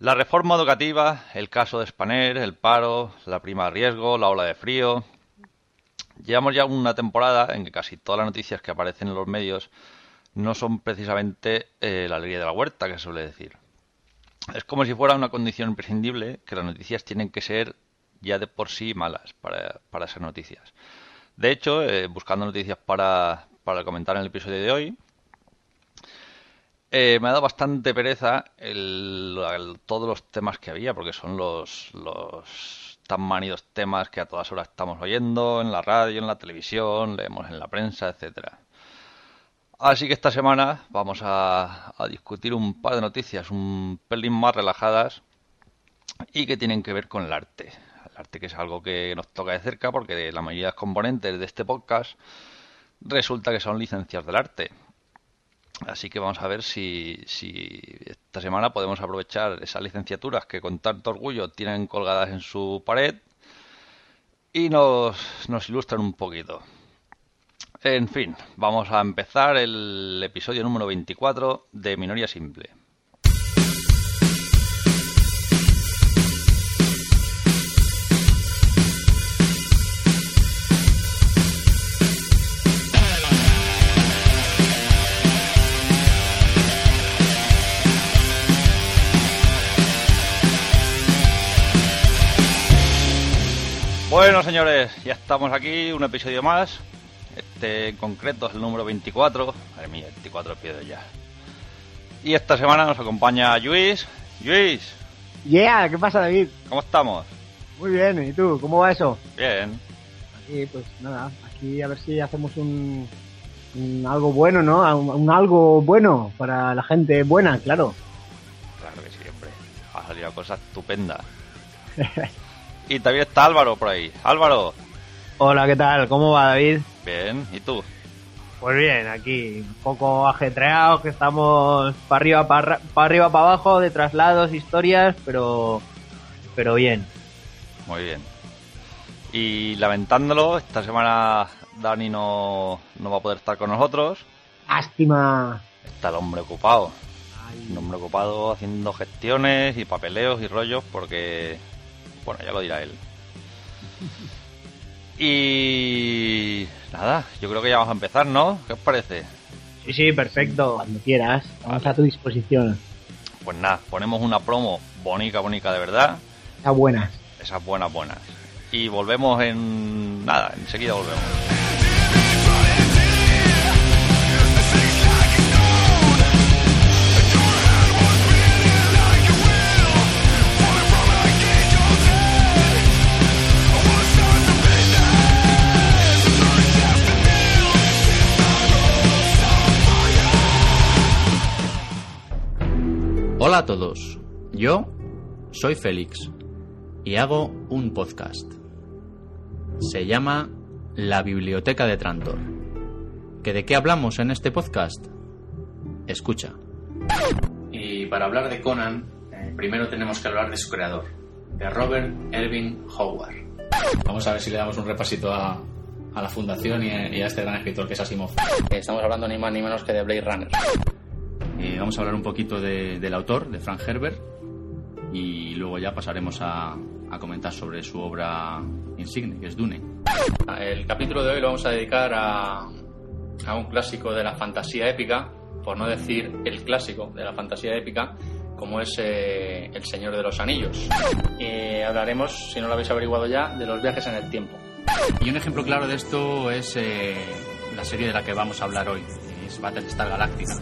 La reforma educativa, el caso de Spanair, el paro, la prima de riesgo, la ola de frío. Llevamos ya una temporada en que casi todas las noticias que aparecen en los medios no son precisamente eh, la alegría de la huerta, que se suele decir. Es como si fuera una condición imprescindible que las noticias tienen que ser ya de por sí malas para, para ser noticias. De hecho, eh, buscando noticias para, para comentar en el episodio de hoy, eh, me ha dado bastante pereza el, todos los temas que había, porque son los, los tan manidos temas que a todas horas estamos oyendo en la radio, en la televisión, leemos en la prensa, etcétera. Así que esta semana vamos a, a discutir un par de noticias un pelín más relajadas y que tienen que ver con el arte. El arte que es algo que nos toca de cerca porque la mayoría de los componentes de este podcast resulta que son licencias del arte. Así que vamos a ver si, esta semana podemos aprovechar esas licenciaturas que con tanto orgullo tienen colgadas en su pared y nos, nos ilustran un poquito. En fin, vamos a empezar el episodio número 24 de Minoría Simple. Bueno, señores, ya estamos aquí, un episodio más. Este en concreto es el número 24. Madre mía, 24 episodios ya. Y esta semana nos acompaña Luis. Luis, Yeah, ¿qué pasa David? ¿cómo estamos? Muy bien, ¿y tú? ¿Cómo va eso? Bien. Aquí, pues nada, aquí a ver si hacemos un, un algo bueno, ¿no? Un, un algo bueno para la gente buena, claro. Claro que siempre. Ha salido cosa estupenda. y también está Álvaro por ahí. Álvaro, Hola, ¿qué tal? ¿Cómo va David? bien. ¿Y tú? Pues bien, aquí un poco ajetreados, que estamos para arriba, para arriba, para abajo, de traslados, historias, pero pero bien. Muy bien. Y lamentándolo, esta semana Dani no, no va a poder estar con nosotros. Lástima. Está el hombre ocupado. Un hombre ocupado haciendo gestiones y papeleos y rollos porque... Bueno, ya lo dirá él. Y... Nada, yo creo que ya vamos a empezar, ¿no? ¿Qué os parece? Sí, sí, perfecto. Cuando quieras, Vale. a tu disposición. Pues nada, ponemos una promo bonita, bonita de verdad. Está buenas. Esas buenas, buenas. Y volvemos en... Nada, enseguida volvemos. Hola a todos, yo soy Félix y hago un podcast. Se llama La Biblioteca de Trantor. ¿Que ¿De qué hablamos en este podcast? Escucha. Y para hablar de Conan, eh, primero tenemos que hablar de su creador, de Robert Erving Howard. Vamos a ver si le damos un repasito a, a la fundación y a, y a este gran escritor que es Asimov. Estamos hablando ni más ni menos que de Blade Runner. Eh, vamos a hablar un poquito de- del autor, de Frank Herbert, y luego ya pasaremos a, a comentar sobre su obra insigne, que es Dune. El capítulo de hoy lo vamos a dedicar a, a un clásico de la fantasía épica, por no decir el clásico de la fantasía épica, como es eh, El Señor de los Anillos. Eh, hablaremos, si no lo habéis averiguado ya, de los viajes en el tiempo. Y un ejemplo claro de esto es eh, la serie de la que vamos a hablar hoy, es Battlestar Galactica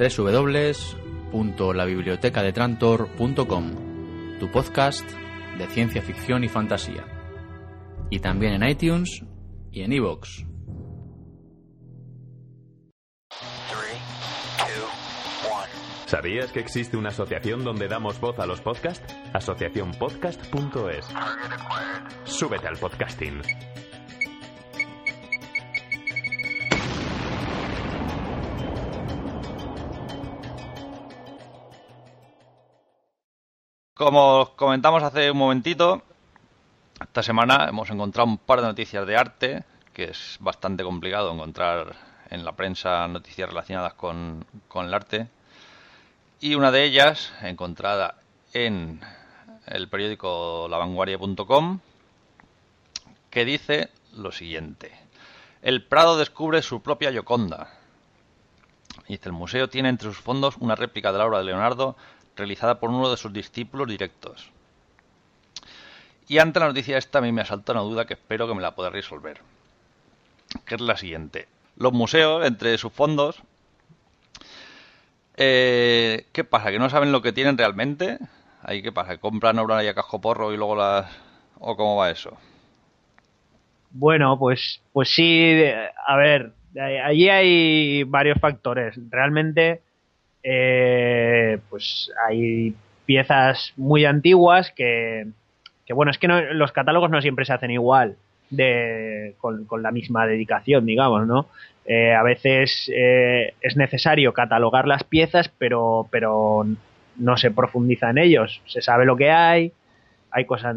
www.labibliotecadetrantor.com, tu podcast de ciencia ficción y fantasía. Y también en iTunes y en iVoox. ¿Sabías que existe una asociación donde damos voz a los podcasts? Asociacionpodcast.es. Súbete al podcasting. Como os comentamos hace un momentito, esta semana hemos encontrado un par de noticias de arte, que es bastante complicado encontrar en la prensa noticias relacionadas con, con el arte. Y una de ellas, encontrada en el periódico lavanguardia.com, que dice lo siguiente. El Prado descubre su propia Gioconda. Dice, el museo tiene entre sus fondos una réplica de la obra de Leonardo realizada por uno de sus discípulos directos. Y ante la noticia esta a mí me asalta una duda que espero que me la pueda resolver. Que es la siguiente. Los museos, entre sus fondos, eh, ¿qué pasa? ¿Que no saben lo que tienen realmente? ¿Ahí qué pasa? ¿Compran obra y a casco porro y luego las... ¿O cómo va eso? Bueno, pues, pues sí, a ver, allí hay varios factores. Realmente eh, pues hay piezas muy antiguas que, que bueno, es que no, los catálogos no siempre se hacen igual de, con, la misma dedicación, digamos, ¿no? Eh, a veces eh, es necesario catalogar las piezas, pero, pero no se profundiza en ellos. Se sabe lo que hay, hay cosas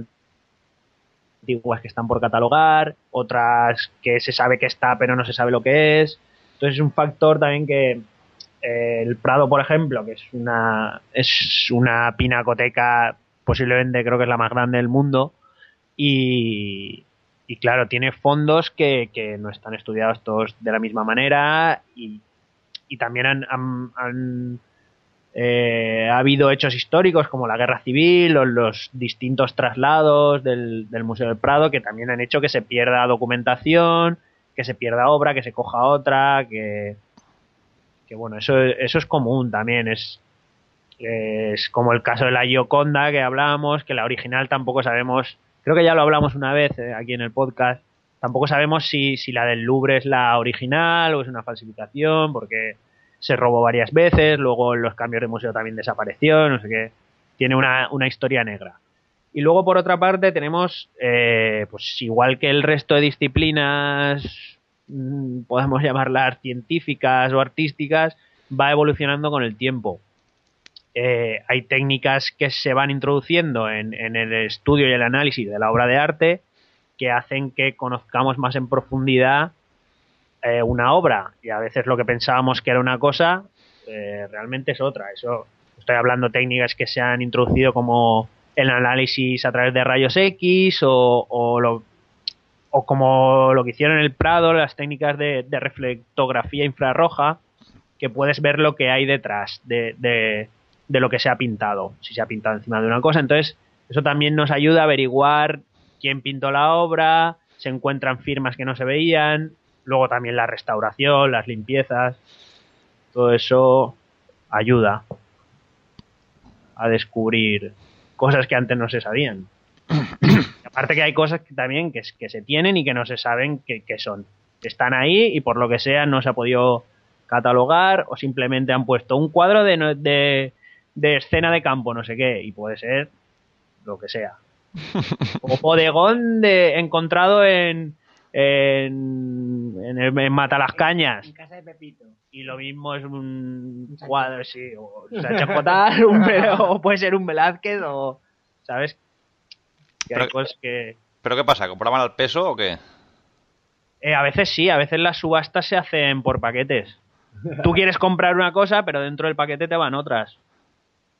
antiguas que están por catalogar, otras que se sabe que está, pero no se sabe lo que es. Entonces es un factor también que, el Prado, por ejemplo, que es una, es una pinacoteca, posiblemente creo que es la más grande del mundo, y, y claro, tiene fondos que, que, no están estudiados todos de la misma manera y, y también han, han, eh, ha habido hechos históricos como la guerra civil o los distintos traslados del, del Museo del Prado que también han hecho que se pierda documentación, que se pierda obra, que se coja otra, que, bueno, eso, eso es común también, es, es como el caso de la Gioconda que hablábamos, que la original tampoco sabemos, creo que ya lo hablamos una vez eh, aquí en el podcast, tampoco sabemos si, si la del Louvre es la original o es una falsificación, porque se robó varias veces, luego los cambios de museo también desapareció, no sé qué, tiene una, una historia negra. Y luego, por otra parte, tenemos, eh, pues igual que el resto de disciplinas podemos llamarlas científicas o artísticas, va evolucionando con el tiempo. Eh, hay técnicas que se van introduciendo en, el estudio y el análisis de la obra de arte que hacen que conozcamos más en profundidad eh, una obra y a veces lo que pensábamos que era una cosa eh, realmente es otra. Eso estoy hablando técnicas que se han introducido como el análisis a través de rayos X o, o lo, o como lo que hicieron en el Prado, las técnicas de, reflectografía infrarroja, que puedes ver lo que hay detrás de, de, lo que se ha pintado, si se ha pintado encima de una cosa. Entonces, eso también nos ayuda a averiguar quién pintó la obra, se encuentran firmas que no se veían, luego también la restauración, las limpiezas, todo eso ayuda a descubrir cosas que antes no se sabían. Aparte que hay cosas que también que, que, se tienen y que no se saben qué son. Están ahí y por lo que sea no se ha podido catalogar o simplemente han puesto un cuadro de, de, de escena de campo, no sé qué, y puede ser lo que sea. o bodegón de, encontrado en, en, en, en Matalascañas. En casa de Pepito. Y lo mismo es un, cuadro, sí, o, un, o puede ser un Velázquez, o, ¿sabes? Pero, qué pasa? ¿Compraban al peso o qué? Eh, a veces sí, a veces las subastas se hacen por paquetes. Tú quieres comprar una cosa, pero dentro del paquete te van otras.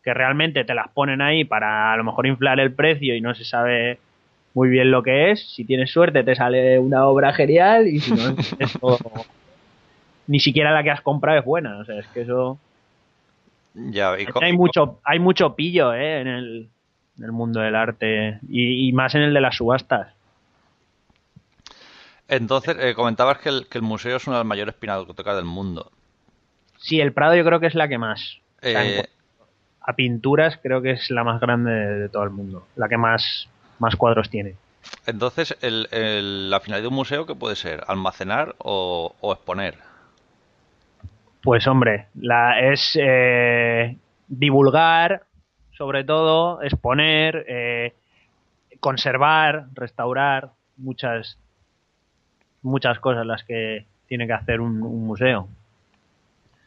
Que realmente te las ponen ahí para a lo mejor inflar el precio y no se sabe muy bien lo que es. Si tienes suerte te sale una obra genial y si no, es todo... ni siquiera la que has comprado es buena. O sea, es que eso... Ya, hay mucho, hay mucho pillo ¿eh? en, el, en el mundo del arte y, más en el de las subastas. Entonces, eh, comentabas que el, que el, museo es una de las mayores pinacotecas del mundo. Sí, el Prado yo creo que es la que más. Eh, a pinturas creo que es la más grande de, todo el mundo, la que más, más cuadros tiene. Entonces, el, la finalidad de un museo, ¿qué puede ser? ¿Almacenar o, exponer? Pues hombre, la, es eh, divulgar, sobre todo, exponer, eh, conservar, restaurar, muchas, muchas cosas las que tiene que hacer un, un museo.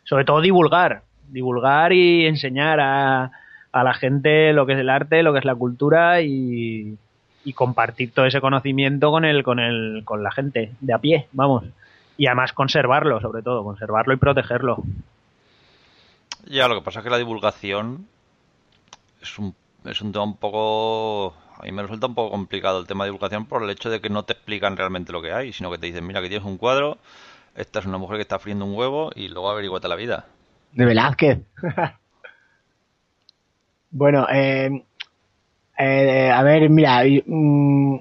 Sobre todo divulgar, divulgar y enseñar a, a la gente lo que es el arte, lo que es la cultura y, y compartir todo ese conocimiento con el, con el, con la gente de a pie, vamos. Y además conservarlo, sobre todo, conservarlo y protegerlo. Ya, lo que pasa es que la divulgación es un, es un tema un poco... A mí me resulta un poco complicado el tema de divulgación por el hecho de que no te explican realmente lo que hay, sino que te dicen, mira, que tienes un cuadro, esta es una mujer que está friendo un huevo y luego averiguate la vida. De Velázquez. bueno, eh, eh, a ver, mira, mm,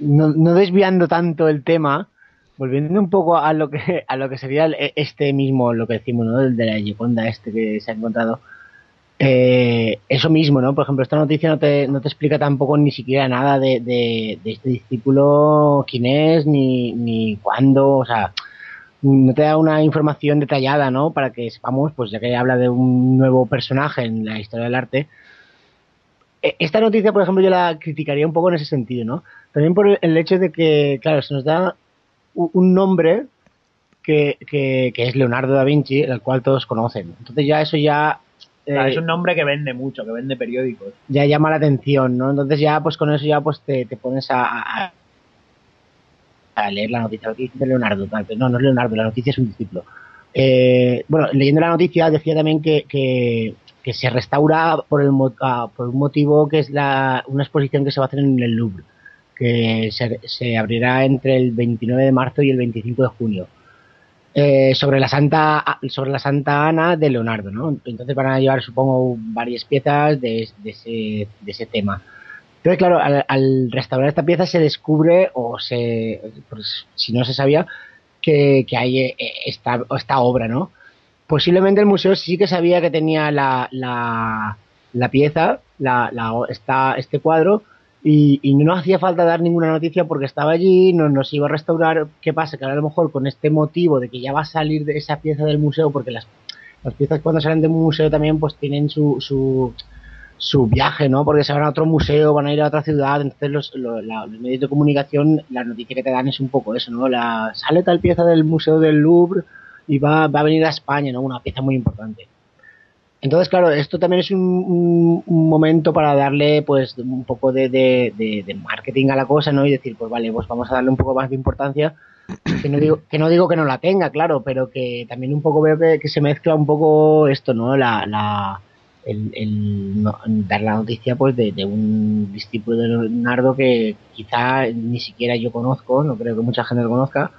no, no desviando tanto el tema, volviendo un poco a lo que a lo que sería el- este mismo, lo que decimos, ¿no? El de la Gioconda este que se ha encontrado. Eh, eso mismo, ¿no? Por ejemplo, esta noticia no te, no te explica tampoco ni siquiera nada de, este discípulo, quién es, ni, ni cuándo, o sea, no te da una información detallada, ¿no? Para que sepamos, pues ya que habla de un nuevo personaje en la historia del arte. E- Esta noticia, por ejemplo, yo la criticaría un poco en ese sentido, ¿no? También por el- hecho de que, claro, se nos da un nombre que, que, que es Leonardo da Vinci, el cual todos conocen. Entonces ya eso ya... Es un nombre que vende mucho, que vende periódicos. ya llama la atención, ¿no? Entonces ya, pues con eso ya pues te, te pones a, a- a leer la noticia, la noticia de Leonardo, no, no es Leonardo, la noticia es un discípulo. Eh, bueno, leyendo la noticia decía también que, que, que se restaura por, el, ah, por un motivo que es la, una exposición que se va a hacer en el Louvre, que se, se abrirá entre el 29 de marzo y el 25 de junio. Eh, sobre la Santa sobre la Santa Ana de Leonardo, ¿no? Entonces van a llevar, supongo, varias piezas de, ese, de ese tema. Entonces, claro, al, restaurar esta pieza se descubre, o se, pues, si no se sabía, que, que hay eh, esta, esta obra, ¿no? Posiblemente el museo sí que sabía que tenía la, la, la pieza, la, este cuadro, y, y no hacía falta dar ninguna noticia porque estaba allí, no nos iba a restaurar. ¿Qué pasa? Que ahora a lo mejor con este motivo de que ya va a salir de esa pieza del museo, porque las, las piezas cuando salen de un museo también pues tienen su, su, su viaje, ¿no? Porque se van a otro museo, van a ir a otra ciudad, entonces los, los, la- los medios de comunicación, la noticia que te dan es un poco eso, ¿no? La, sale tal pieza del Museo del Louvre y va, va a venir a España, ¿no? Una pieza muy importante. Entonces, claro, esto también es un, momento para darle, pues, un poco de, marketing a la cosa, ¿no? Y decir, pues vale, pues vamos a darle un poco más de importancia. Que no digo que no, digo que no la tenga, claro, pero que también un poco veo que, se mezcla un poco esto, ¿no? La, la, el, el no- dar la noticia, pues, de, de un discípulo de Leonardo que quizá ni siquiera yo conozco, no creo que mucha gente lo conozca,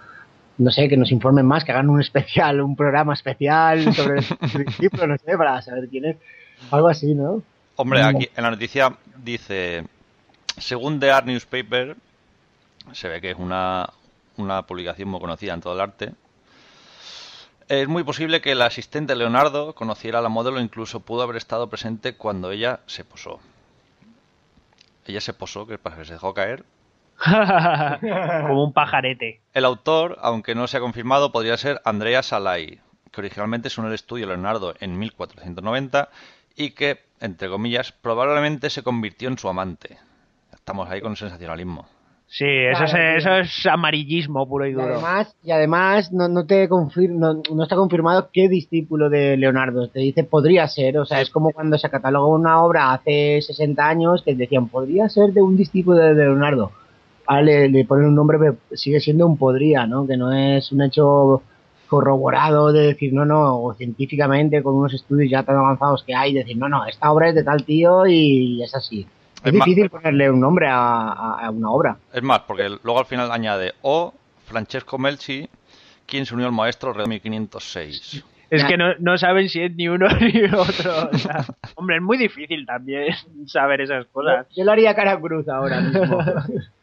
no sé, que nos informen más, que hagan un especial, un programa especial sobre el discípulo, no sé, para saber quién es. Algo así, ¿no? Hombre, Mm. aquí en la noticia dice, según The Art Newspaper, se ve que es una, una publicación muy conocida en todo el arte, es muy posible que el asistente Leonardo conociera a la modelo, incluso pudo haber estado presente cuando ella se posó. Ella se posó, que pasa que se dejó caer. Como un pajarete. El autor, aunque no se ha confirmado, podría ser Andrea Salai, que originalmente sonó el estudio Leonardo en 1490 y que, entre comillas, probablemente se convirtió en su amante. Estamos ahí con sensacionalismo. Sí, eso, Claro, es, eso es amarillismo puro y Y duro. además, y además no, no te confir- no, no está confirmado qué discípulo de Leonardo. Te dice podría ser, o sea, es como cuando se catalogó una obra hace 60 años que decían podría ser de un discípulo de Leonardo. Ahora le, le ponen un nombre, pero sigue siendo un podría, ¿no? Que no es un hecho corroborado de decir, no, no, o científicamente con unos estudios ya tan avanzados que hay, decir, no, no, esta obra es de tal tío y es así. Es, Es más- difícil ponerle un nombre a, una obra. Es más, porque luego al final añade o Francesco Melchi, quien se unió al maestro de 1506. Es que no, no saben si es ni uno ni otro. o sea, hombre, es muy difícil también saber esas cosas. Yo lo haría cara cruz ahora mismo.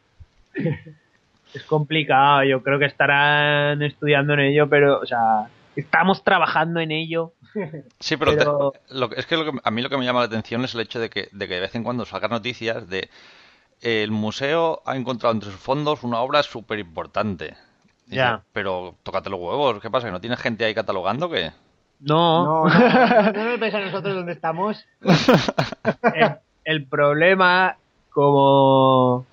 Es complicado, yo creo que estarán estudiando en ello, pero, o sea, estamos trabajando en ello. Sí, pero, te- Pero- lo que- es que, lo que a mí lo que me llama la atención es el hecho de que de, que de vez en cuando salgan noticias de el museo ha encontrado entre sus fondos una obra súper importante. Dice, Ya. Pero tócate los huevos, ¿qué pasa? ¿Que no tienes gente ahí catalogando o qué? No, No, no, no nos ves a nosotros donde estamos. el, el problema, como,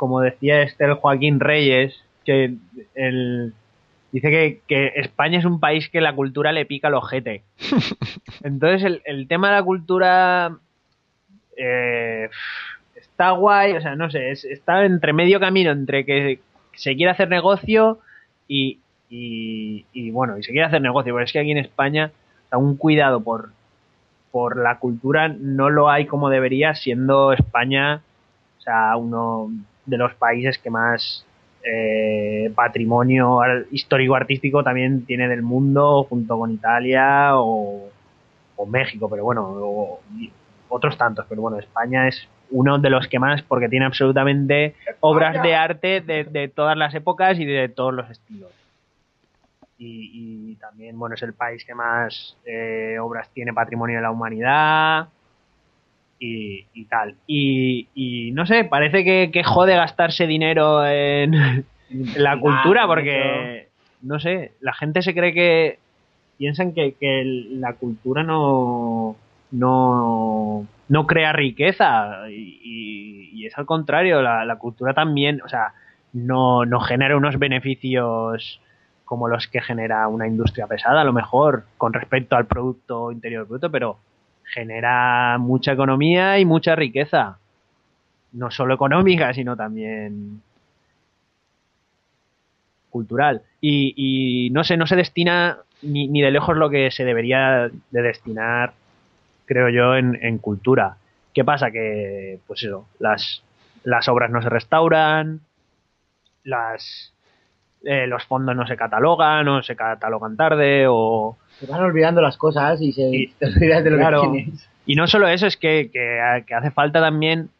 como decía este el Joaquín Reyes, que el, dice que, que España es un país que la cultura le pica el ojete. Entonces el, el tema de la cultura eh, está guay, o sea, no sé, es- está entre medio camino entre que se quiere hacer negocio y, y, y, bueno, y se quiere hacer negocio, pero es que aquí en España está un cuidado por, por la cultura no lo hay como debería, siendo España, o sea, uno de los países que más eh, patrimonio ar- histórico-artístico también tiene del mundo, junto con Italia o, México, pero bueno, otros tantos, pero bueno, España es uno de los que más, porque tiene absolutamente obras de arte de, todas las épocas y de todos los estilos. Y, y también, bueno, es el país que más eh, obras tiene patrimonio de la humanidad y, y tal. Y, y no sé, parece que, que jode gastarse dinero en, en la cultura porque, no sé, la gente se cree que piensan que, la cultura no, no, no crea riqueza y es al contrario, la, la cultura también, o sea, no, no genera unos beneficios como los que genera una industria pesada, a lo mejor, con respecto al Producto Interior Bruto, pero genera mucha economía y mucha riqueza. No solo económica, sino también cultural. Y, no sé, no se destina ni, ni de lejos lo que se debería de destinar, creo yo, en, en cultura. ¿Qué pasa? Que, pues eso, las, las obras no se restauran, las, eh, los fondos no se catalogan o se catalogan tarde o... Se van olvidando las cosas y se Y- te olvidas de lo claro. que tienes. Y no solo eso, es que, que, que hace falta también,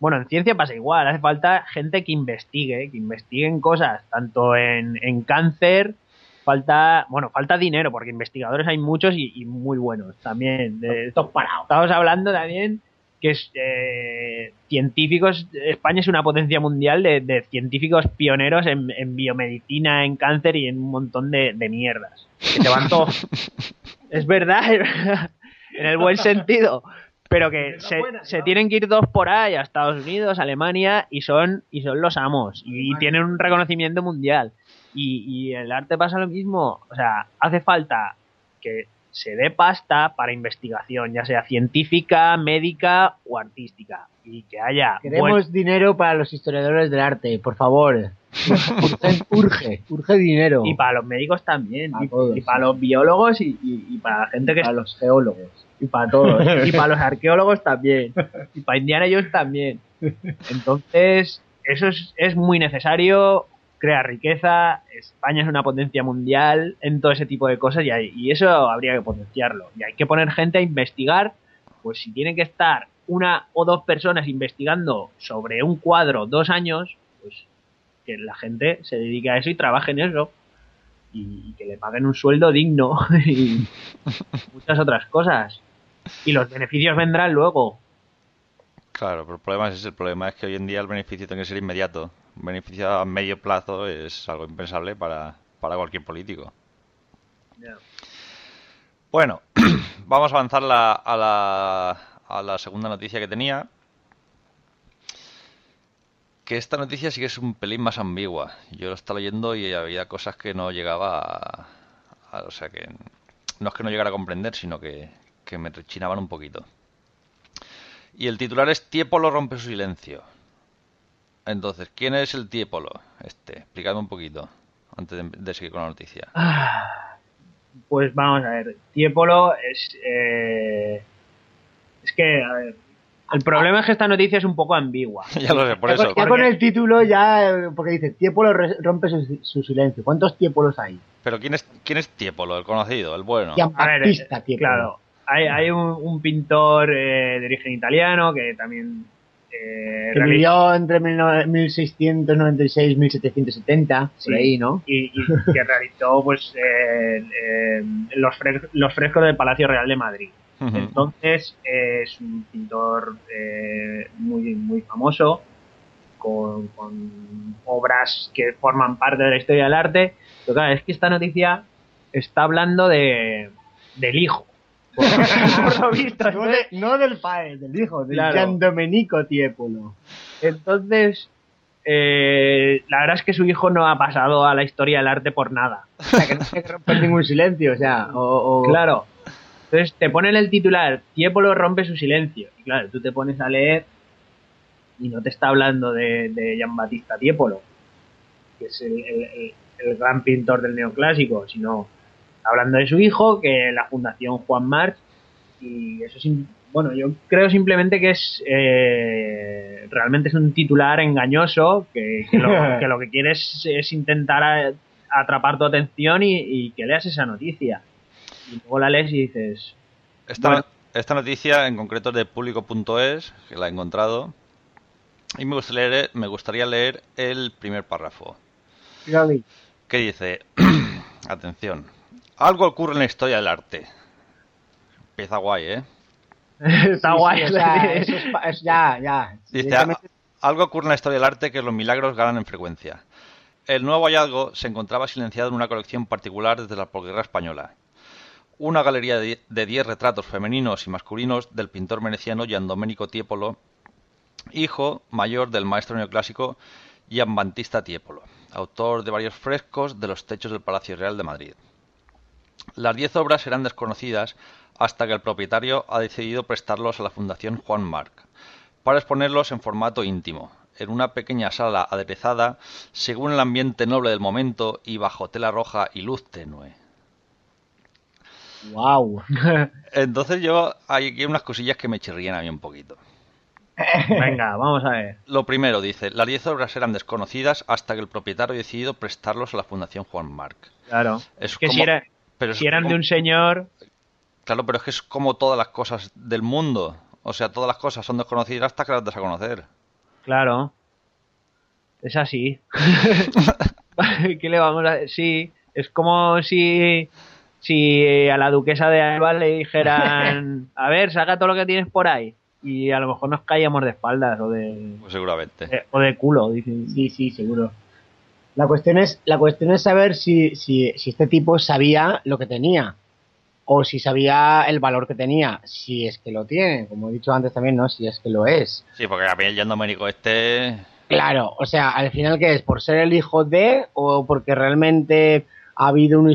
bueno, en ciencia pasa igual, hace falta gente que investigue, que investiguen cosas, tanto en, en cáncer, falta, bueno, falta dinero, porque investigadores hay muchos y, y muy buenos también. De, Estos parados. estamos hablando también que es, eh, científicos, España es una potencia mundial de, de científicos pioneros en, en biomedicina, en cáncer y en un montón de, de mierdas. Que te van todos. es verdad, en el buen sentido. Pero que se, se tienen que ir dos por ahí a Estados Unidos, Alemania, y son, y son los amos. Y, y tienen un reconocimiento mundial. Y, y el arte pasa lo mismo. O sea, hace falta que se dé pasta para investigación, ya sea científica, médica o artística. Y que haya Queremos buen- dinero para los historiadores del arte, por favor. Urge, urge, dinero. y para los médicos también, y, todos, y para sí. los biólogos y, y- y para la gente que para los geólogos. y para todos, y para los arqueólogos también, y para Indiana Jones también. Entonces, eso es, es muy necesario, crea riqueza, España es una potencia mundial en todo ese tipo de cosas y, hay- y eso habría que potenciarlo. Y hay que poner gente a investigar, pues si tienen que estar una o dos personas investigando sobre un cuadro dos años, pues que la gente se dedique a eso y trabaje en eso. Y, y que le paguen un sueldo digno y muchas otras cosas. Y los beneficios vendrán luego. Claro, pero el problema es ese. El problema es que hoy en día el beneficio tiene que ser inmediato. Un beneficio a medio plazo es algo impensable para, para cualquier político. Bueno, vamos a avanzar la- a, la, a la segunda noticia que tenía. Que esta noticia sí que es un pelín más ambigua. Yo lo estaba leyendo y había cosas que no llegaba a, a- o sea que no es que no llegara a comprender, sino que, que me rechinaban un poquito. Y el titular es Tiepolo rompe su silencio. Entonces, ¿quién es el Tiepolo? Este, explícame un poquito antes de, de seguir con la noticia. Pues vamos a ver. Tiepolo es. eh, es que, a ver. El problema es que esta noticia es un poco ambigua. ya lo sé, por ya, eso. con, ya con el título ya, porque dice, Tiepolo rompe su, su silencio. ¿Cuántos Tiepolos hay? Pero ¿quién es, quién es Tiepolo? El conocido, el bueno. A ver, Tiepolo. claro. Hay, hay un, un pintor eh, de origen italiano que también. Eh, Que vivió entre 1696 y 1770, Sí. por ahí, ¿no? y, y que realizó pues eh, eh, los, fre- los frescos del Palacio Real de Madrid. Entonces eh, es un pintor eh, muy muy famoso con, con obras que forman parte de la historia del arte. Pero claro, es que esta noticia está hablando de del hijo. Por, por lo visto, No, entonces- de- no del padre, del hijo, del Claro. Gian Domenico Tiepolo. Entonces, eh, la verdad es que su hijo no ha pasado a la historia del arte por nada. O sea, que no se rompe ningún silencio, o sea, o... o- Claro. Entonces te ponen el titular, Tiepolo rompe su silencio. Y claro, tú te pones a leer y no te está hablando de, de Gian Battista Tiepolo, que es el, el- el- el gran pintor del neoclásico, sino hablando de su hijo, que la Fundación Juan March, y eso es, bueno, yo creo simplemente que es, eh, realmente es un titular engañoso, que, que lo, que lo que quiere es, es intentar a- atrapar tu atención y, y que leas esa noticia. Y luego la lees y dices, Esta, Bueno. esta noticia en concreto es de público.es, que la he encontrado. Y me gustaría leer, me gustaría leer el primer párrafo. Gaby. que dice, atención, algo ocurre en la historia del arte. Empieza guay, ¿eh? está Sí, guay. sí, o sea, eso es, ya, ya. Dice, Directamente- "A- algo ocurre en la historia del arte que los milagros ganan en frecuencia. El nuevo hallazgo se encontraba silenciado en una colección particular desde la posguerra española. Una galería de die- de 10 retratos femeninos y masculinos del pintor veneciano Gian Domenico Tiepolo, hijo mayor del maestro neoclásico Gian Battista Tiepolo, autor de varios frescos de los techos del Palacio Real de Madrid. Las 10 obras eran desconocidas hasta que el propietario ha decidido prestarlos a la Fundación Juan Marc para exponerlos en formato íntimo, en una pequeña sala aderezada según el ambiente noble del momento y bajo tela roja y luz tenue. Wow. Entonces yo hay aquí unas cosillas que me chirrían a mí un poquito. Venga, vamos a ver. Lo primero, dice, las 10 obras eran desconocidas hasta que el propietario ha decidido prestarlos a la Fundación Juan Marc. Claro. Es que como- si, era- pero si eran de un señor, Claro, pero es que es como todas las cosas del mundo. O sea, todas las cosas son desconocidas hasta que las das a conocer. claro. Es así. ¿Qué le vamos a Sí, es como si si a la duquesa de Alba le dijeran, a ver, saca todo lo que tienes por ahí. Y a lo mejor nos caíamos de espaldas o de, Pues seguramente. de- o de culo. dicen. Sí, sí, seguro. La cuestión es, la cuestión es saber si, si, si este tipo sabía lo que tenía. O si sabía el valor que tenía. Si es que lo tiene, como he dicho antes también, ¿no? Si es que lo es. Sí, porque el este... Claro, o sea, al final, ¿qué es? ¿Por ser el hijo de o porque realmente ha habido un,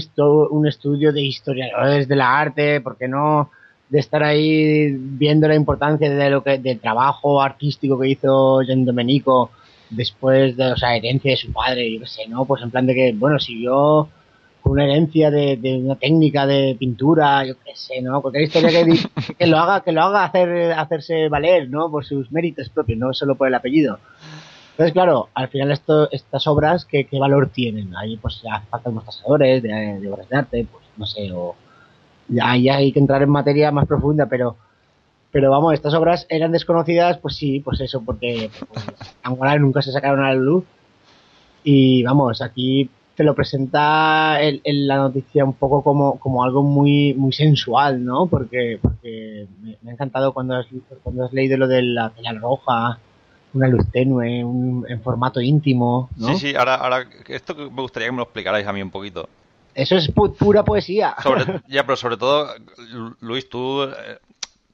un estudio de historiadores de la arte? ¿Por qué no de estar ahí viendo la importancia de lo que del trabajo artístico que hizo Gian Domenico después de, o sea, herencia de su padre, yo qué sé, ¿no? Pues en plan de que, bueno, siguió con una herencia de, de una técnica de pintura, yo qué sé, ¿no? Cualquier historia que, que lo haga, que lo haga hacer, hacerse valer, ¿no? Por sus méritos propios, no solo por el apellido. Entonces, claro, al final esto, estas obras, ¿qué, qué valor tienen? Ahí pues hace falta unos tasadores de, de obras de arte, pues no sé, o ahí hay que entrar en materia más profunda, pero pero vamos, estas obras eran desconocidas, pues sí, pues eso, porque pues, Angular nunca se sacaron a la luz. Y vamos, aquí te lo presenta la noticia un poco como, como algo muy muy sensual, ¿no? Porque, porque me, me ha encantado cuando has, cuando has leído lo de la tela roja, una luz tenue, un, en formato íntimo, ¿no? Sí, sí, ahora, ahora esto me gustaría que me lo explicarais a mí un poquito. Eso es pu- pura poesía. Sobre, ya, pero sobre todo, Lu- Luis, tú, eh,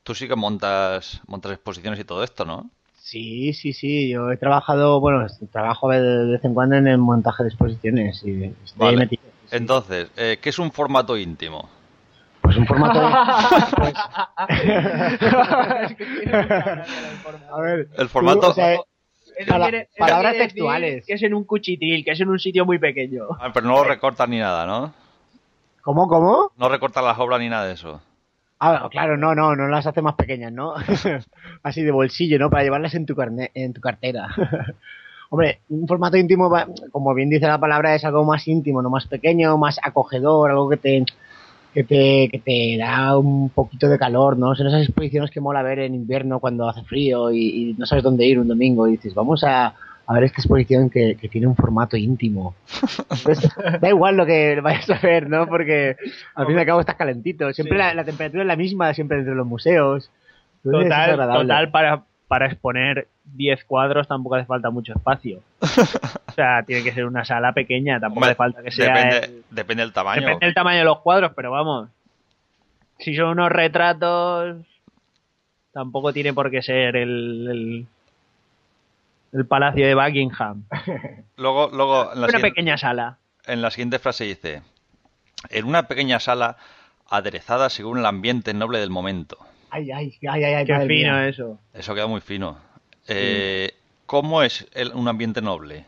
tú sí que montas, montas exposiciones y todo esto, ¿no? Sí, sí, sí. Yo he trabajado, bueno, trabajo de de vez en cuando en el montaje de exposiciones. Y estoy Vale. metido, sí. Entonces, eh, ¿qué es un formato íntimo? Pues un formato. pues, a ver. El formato... tú, o sea, Eso Pala- quiere- eso palabras textuales. Que es en un cuchitril, que es en un sitio muy pequeño. Ah, pero no lo recortas ni nada, ¿no? ¿Cómo, cómo? No recortas las obras ni nada de eso. Ah, claro, no, no, no las hace más pequeñas, ¿no? Así de bolsillo, ¿no? Para llevarlas en tu, carne- en tu cartera. Hombre, un formato íntimo, como bien dice la palabra, es algo más íntimo, no más pequeño, más acogedor, algo que te, que te, que te da un poquito de calor, ¿no? Son esas exposiciones que mola ver en invierno cuando hace frío y, y no sabes dónde ir un domingo y dices, vamos a, a ver esta exposición que, que tiene un formato íntimo. Entonces, da igual lo que vayas a ver, ¿no? Porque al fin y al cabo estás calentito. Siempre Sí. la, la temperatura es la misma, siempre entre los museos. Entonces, Total, para, para exponer 10 cuadros tampoco hace falta mucho espacio. o sea, tiene que ser una sala pequeña, tampoco Hombre, hace falta que sea... depende, el- depende del tamaño. Depende del tamaño de los cuadros, pero vamos. Si son unos retratos, tampoco tiene por qué ser el, el, el palacio de Buckingham. Luego, luego en, la Una siguiente, pequeña sala. en la siguiente frase dice: En una pequeña sala aderezada según el ambiente noble del momento. Ay, ay, ay, ay, ay, Qué fino mía. eso. Eso queda muy fino. Eh, ¿Cómo es el- un ambiente noble?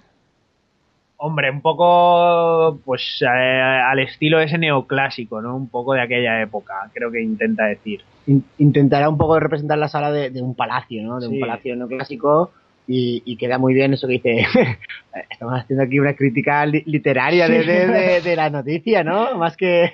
Hombre, un poco pues eh, al estilo ese neoclásico, ¿no? Un poco de aquella época, creo que intenta decir. In- Intentará un poco representar la sala de, de un palacio, ¿no? De Sí. un palacio no clásico y, y queda muy bien eso que dice. Estamos haciendo aquí una crítica li- literaria de, de, de- de la noticia, ¿no? Más que.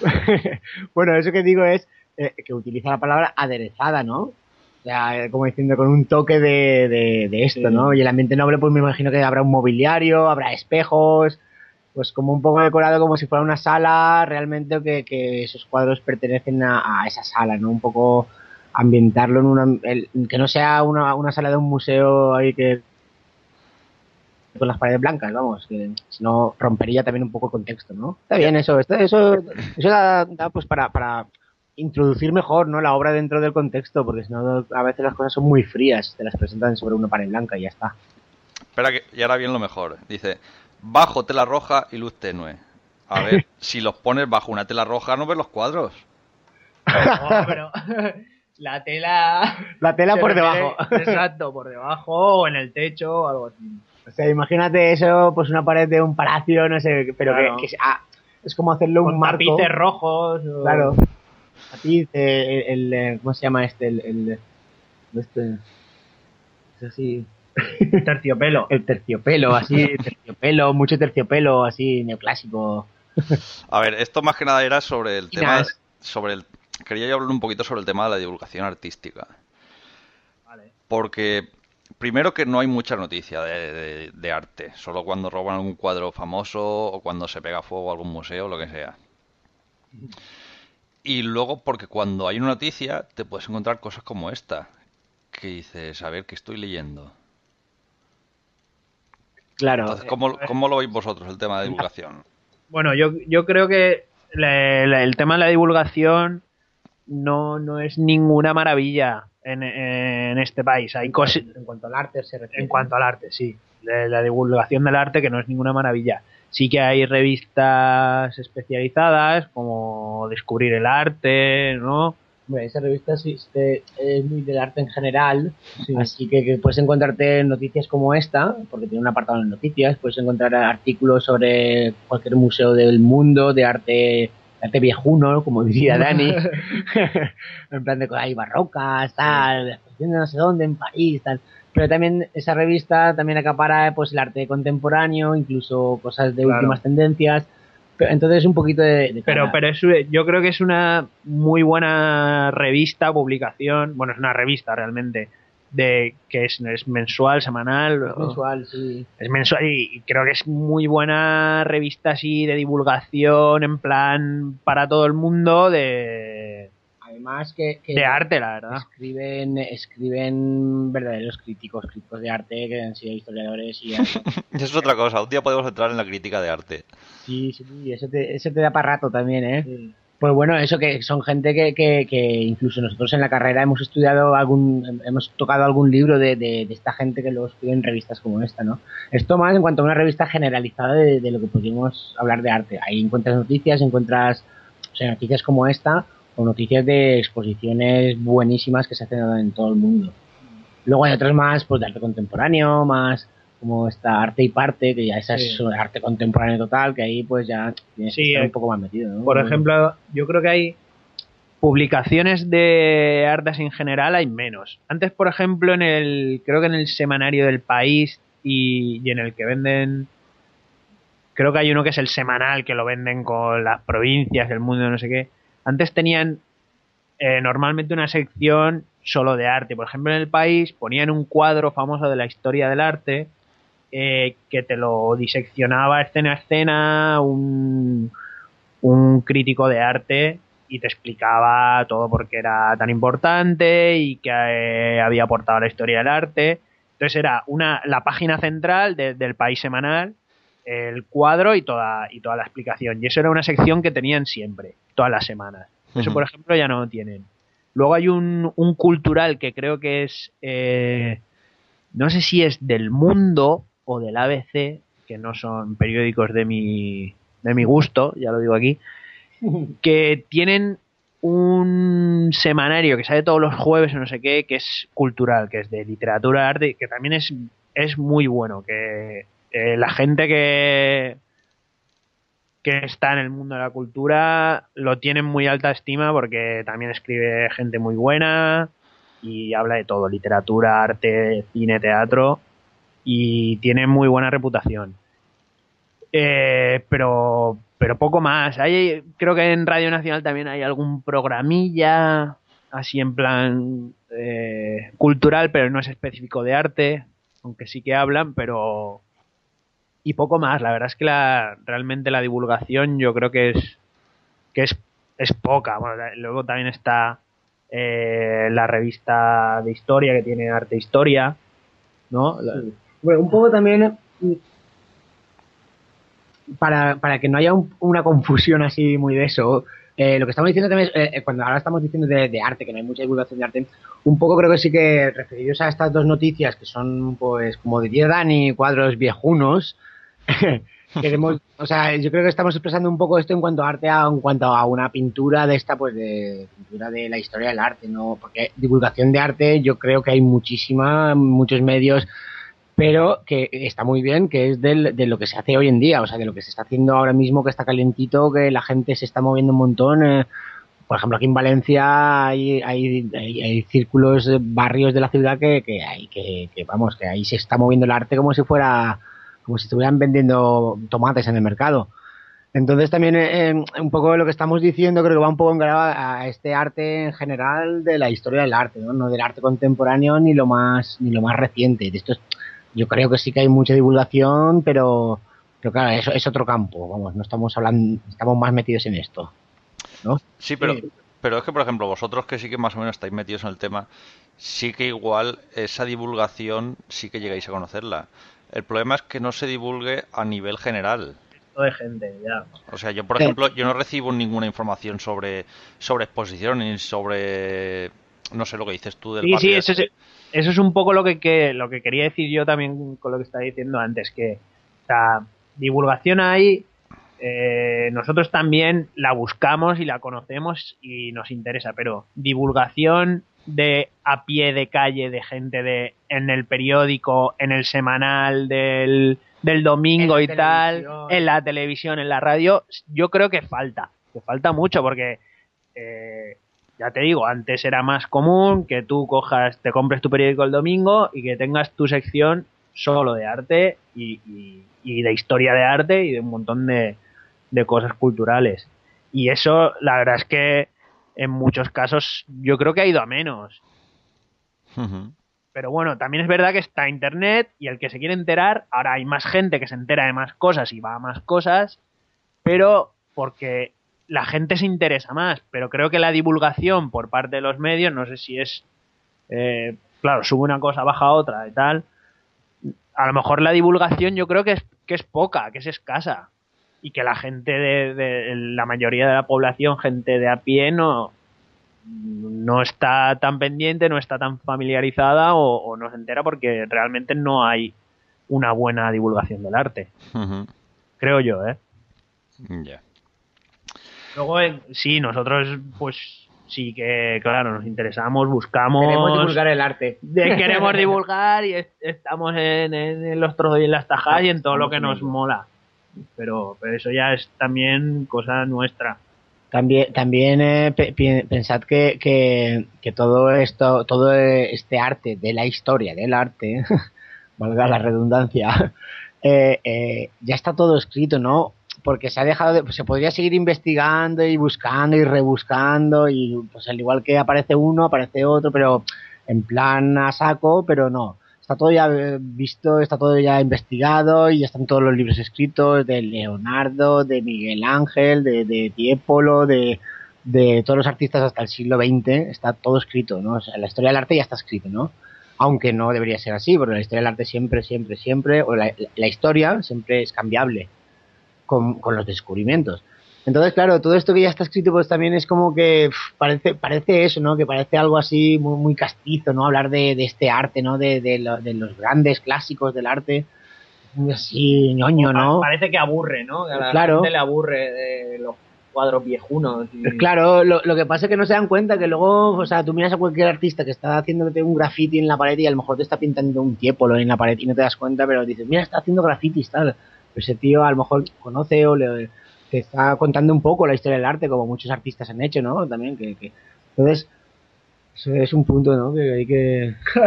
bueno, eso que digo es eh, que utiliza la palabra aderezada, ¿no? O sea, como diciendo con un toque de, de, de esto, Sí. ¿no? Y el ambiente noble, pues me imagino que habrá un mobiliario, habrá espejos, pues como un poco decorado como si fuera una sala realmente que, que esos cuadros pertenecen a, a esa sala, ¿no? Un poco ambientarlo en una el- que no sea una, una sala de un museo ahí que con las paredes blancas, vamos, que si no rompería también un poco el contexto, ¿no? Está bien eso, esto- eso, eso da, da, pues para, para introducir mejor, ¿no? La obra dentro del contexto, porque si no a veces las cosas son muy frías, te las presentan sobre una pared blanca y ya está. Espera que, y ahora viene lo mejor. Dice, bajo tela roja y luz tenue. A ver, si los pones bajo una tela roja no ves los cuadros. No, pero la tela... La tela por debajo. Exacto, por debajo o en el techo o algo así. O sea, imagínate eso, pues una pared de un palacio, no sé, pero Claro. que, que sea- es como hacerle un Con marco. tapices rojos. o- Claro. Tapiz, eh, el, el, ¿cómo se llama este? El, el este, es así, Terciopelo. el terciopelo, así, terciopelo, mucho terciopelo, así, neoclásico. A ver, esto más que nada era sobre el tema... Sobre el, quería yo hablar un poquito sobre el tema de la divulgación artística. Vale. Porque primero que no hay mucha noticia de, de- de arte, solo cuando roban algún cuadro famoso o cuando se pega fuego a algún museo, lo que sea. Y luego porque cuando hay una noticia te puedes encontrar cosas como esta, que dices, a ver, ¿qué estoy leyendo? Claro. Entonces, ¿cómo, cómo lo veis vosotros el tema de divulgación? Bueno, yo, yo creo que la- la- el tema de la divulgación no, no es ninguna maravilla en, en este país. Hay cosas en cuanto al arte se refiere. en cuanto al arte, sí. La, la divulgación del arte que no es ninguna maravilla. Sí que hay revistas especializadas como Descubrir el Arte, ¿no? Esa revista sí, este, es muy del arte en general, así que, que puedes encontrarte noticias como esta, porque tiene un apartado en noticias, puedes encontrar artículos sobre cualquier museo del mundo, de arte, arte viejuno, como diría Dani, en plan de ahí barrocas, tal, no sé dónde, en París, tal. Pero también esa revista también acapara pues el arte contemporáneo, incluso cosas de Claro. últimas tendencias. Pero, entonces un poquito de, de Pero, pero es, yo creo que es una muy buena revista, publicación. Bueno, es una revista realmente, de que es, es mensual, semanal. es mensual, sí. Es mensual y y creo que es muy buena revista así de divulgación, en plan para todo el mundo de, Además que, que de arte, la verdad. escriben escriben verdaderos críticos, críticos de arte que han sido historiadores y Eso es otra cosa, un día podemos entrar en la crítica de arte. sí, sí, eso te, eso te da para rato también, ¿eh? Pues bueno, eso que son gente que, que, que incluso nosotros en la carrera hemos estudiado algún, hemos tocado algún libro de, de, de esta gente que luego escribe revistas como esta, ¿no? Esto más en cuanto a una revista generalizada de, de lo que podríamos hablar de arte. Ahí encuentras noticias, encuentras o sea, noticias como esta o noticias de exposiciones buenísimas que se hacen en todo el mundo. Luego hay otras más pues de arte contemporáneo, más como esta arte y parte, que ya esa Sí. es arte contemporáneo total, que ahí pues ya tienes Sí, que estar eh, un poco más metido, ¿no? Por ejemplo, yo creo que hay publicaciones de artes en general hay menos. Antes, por ejemplo, en el creo que en el semanario del país y, y en el que venden creo que hay uno que es el semanal que lo venden con las provincias, el mundo, no sé qué. Antes tenían eh, normalmente una sección solo de arte. Por ejemplo, en el país ponían un cuadro famoso de la historia del arte eh, que te lo diseccionaba escena a escena un, un crítico de arte y te explicaba todo por qué era tan importante y que eh, había aportado a la historia del arte. Entonces era una, la página central del país semanal, el cuadro y toda, y toda la explicación. Y eso era una sección que tenían siempre, todas las semanas. Eso, por ejemplo, ya no lo tienen. Luego hay un, un cultural que creo que es, eh, no sé si es del Mundo o del ABC, que no son periódicos de mi, de mi gusto, ya lo digo aquí, que tienen un semanario que sale todos los jueves o no sé qué, que es cultural, que es de literatura, arte, que también es, es muy bueno, que eh, la gente que, que está en el mundo de la cultura lo tiene en muy alta estima porque también escribe gente muy buena y habla de todo, literatura, arte, cine, teatro y tiene muy buena reputación. Eh, pero pero poco más. Hay, creo que en Radio Nacional también hay algún programilla así en plan eh, cultural, pero no es específico de arte, aunque sí que hablan, pero y poco más. La verdad es que la, realmente la divulgación yo creo que es que es, es poca. Bueno, luego también está eh, la revista de historia que tiene arte e historia, ¿no? Bueno, un poco también para, para que no haya una confusión así muy de eso, eh, lo que estamos diciendo también es, eh, cuando ahora estamos diciendo de, arte, que no hay mucha divulgación de arte, un poco creo que sí que referidos a estas dos noticias que son pues como 10 Dani, cuadros viejunos, queremos, o sea, yo creo que estamos expresando un poco esto en cuanto a arte, en cuanto a una pintura de esta, pues de pintura de la historia del arte, ¿no? Porque divulgación de arte yo creo que hay muchísima, muchos medios pero que está muy bien, que es del, de lo que se hace hoy en día, o sea, de lo que se está haciendo ahora mismo, que está calentito, que la gente se está moviendo un montón. Eh. por ejemplo, aquí en Valencia hay, hay, hay, círculos, barrios de la ciudad que, que, hay, que, que, vamos, que ahí se está moviendo el arte como si fuera, como si estuvieran vendiendo tomates en el mercado. Entonces también eh, un poco lo que estamos diciendo creo que va un poco engrabado a este arte en general de la historia del arte, ¿no? no del arte contemporáneo ni lo más ni lo más reciente. Esto yo creo que sí que hay mucha divulgación, pero, pero claro, eso es otro campo, vamos, no estamos hablando, estamos más metidos en esto, ¿no? Sí, pero, pero es que, por ejemplo, vosotros que sí que más o menos estáis metidos en el tema, sí que igual esa divulgación sí que llegáis a conocerla. El problema es que no se divulgue a nivel general de gente ya. O sea, yo por ejemplo, yo no recibo ninguna información sobre sobre exposición ni sobre no sé lo que dices tú del sí, sí, eso, es, eso es un poco lo que, lo que quería decir yo también con lo que estaba diciendo antes, que o divulgación hay, eh, nosotros también la buscamos y la conocemos y nos interesa, pero divulgación de a pie de calle de gente de en el periódico, en el semanal del, del domingo y tal, en la televisión, en la radio, yo creo que falta, que falta mucho porque eh, ya te digo, antes era más común que tú cojas, te compres tu periódico el domingo y que tengas tu sección solo de arte y, de historia de arte y de un montón de, cosas culturales. Y eso, la verdad es que en muchos casos yo creo que ha ido a menos. Pero bueno, también es verdad que está Internet y el que se quiere enterar, ahora hay más gente que se entera de más cosas y va a más cosas, pero porque la gente se interesa más, pero creo que la divulgación por parte de los medios, no sé si es, eh, claro, sube una cosa, baja otra y tal, a lo mejor la divulgación yo creo que es, que es poca, que es escasa, y que la gente de, la mayoría de la población, gente de a pie, no, no está tan pendiente, no está tan familiarizada o, no se entera porque realmente no hay una buena divulgación del arte. Creo yo, ¿eh? Ya. Luego, sí, nosotros, pues sí que, claro, nos interesamos, buscamos. Queremos divulgar el arte. queremos divulgar y estamos en, los trozos y en las tajas y en todo lo que nos mola. Pero, pero eso ya es también cosa nuestra. También, también eh, pensad que, que, todo esto, todo este arte de la historia del arte, valga la redundancia, eh, eh, ya está todo escrito, ¿no? Porque se ha dejado de, pues se podría seguir investigando y buscando y rebuscando y pues al igual que aparece uno aparece otro pero en plan a saco pero no está todo ya visto está todo ya investigado y están todos los libros escritos de Leonardo de Miguel Ángel de, de de de todos los artistas hasta el siglo XX está todo escrito, ¿no? O sea, la historia del arte ya está escrito, ¿no? Aunque no debería ser así, porque la historia del arte siempre, siempre, siempre, o la, la historia siempre es cambiable con, con los descubrimientos. Entonces, claro, todo esto que ya está escrito, pues también es como que parece, parece eso, ¿no? Que parece algo así muy, muy castizo, ¿no? Hablar de, de este arte, ¿no? De, de, lo- de los grandes clásicos del arte. Así, ñoño, ¿no? Parece que aburre, ¿no? A la Claro. gente le aburre de los cuadros viejunos. y- Pues Claro, lo, lo que pasa es que no se dan cuenta que luego, o sea, tú miras a cualquier artista que está haciéndote un graffiti en la pared y a lo mejor te está pintando un tiepolo en la pared y no te das cuenta, pero dices, mira, está haciendo grafitis, tal. Pero ese tío a lo mejor conoce o le, te está contando un poco la historia del arte, como muchos artistas han hecho, ¿no? También, que, que- entonces, eso es un punto, ¿no? Que hay que...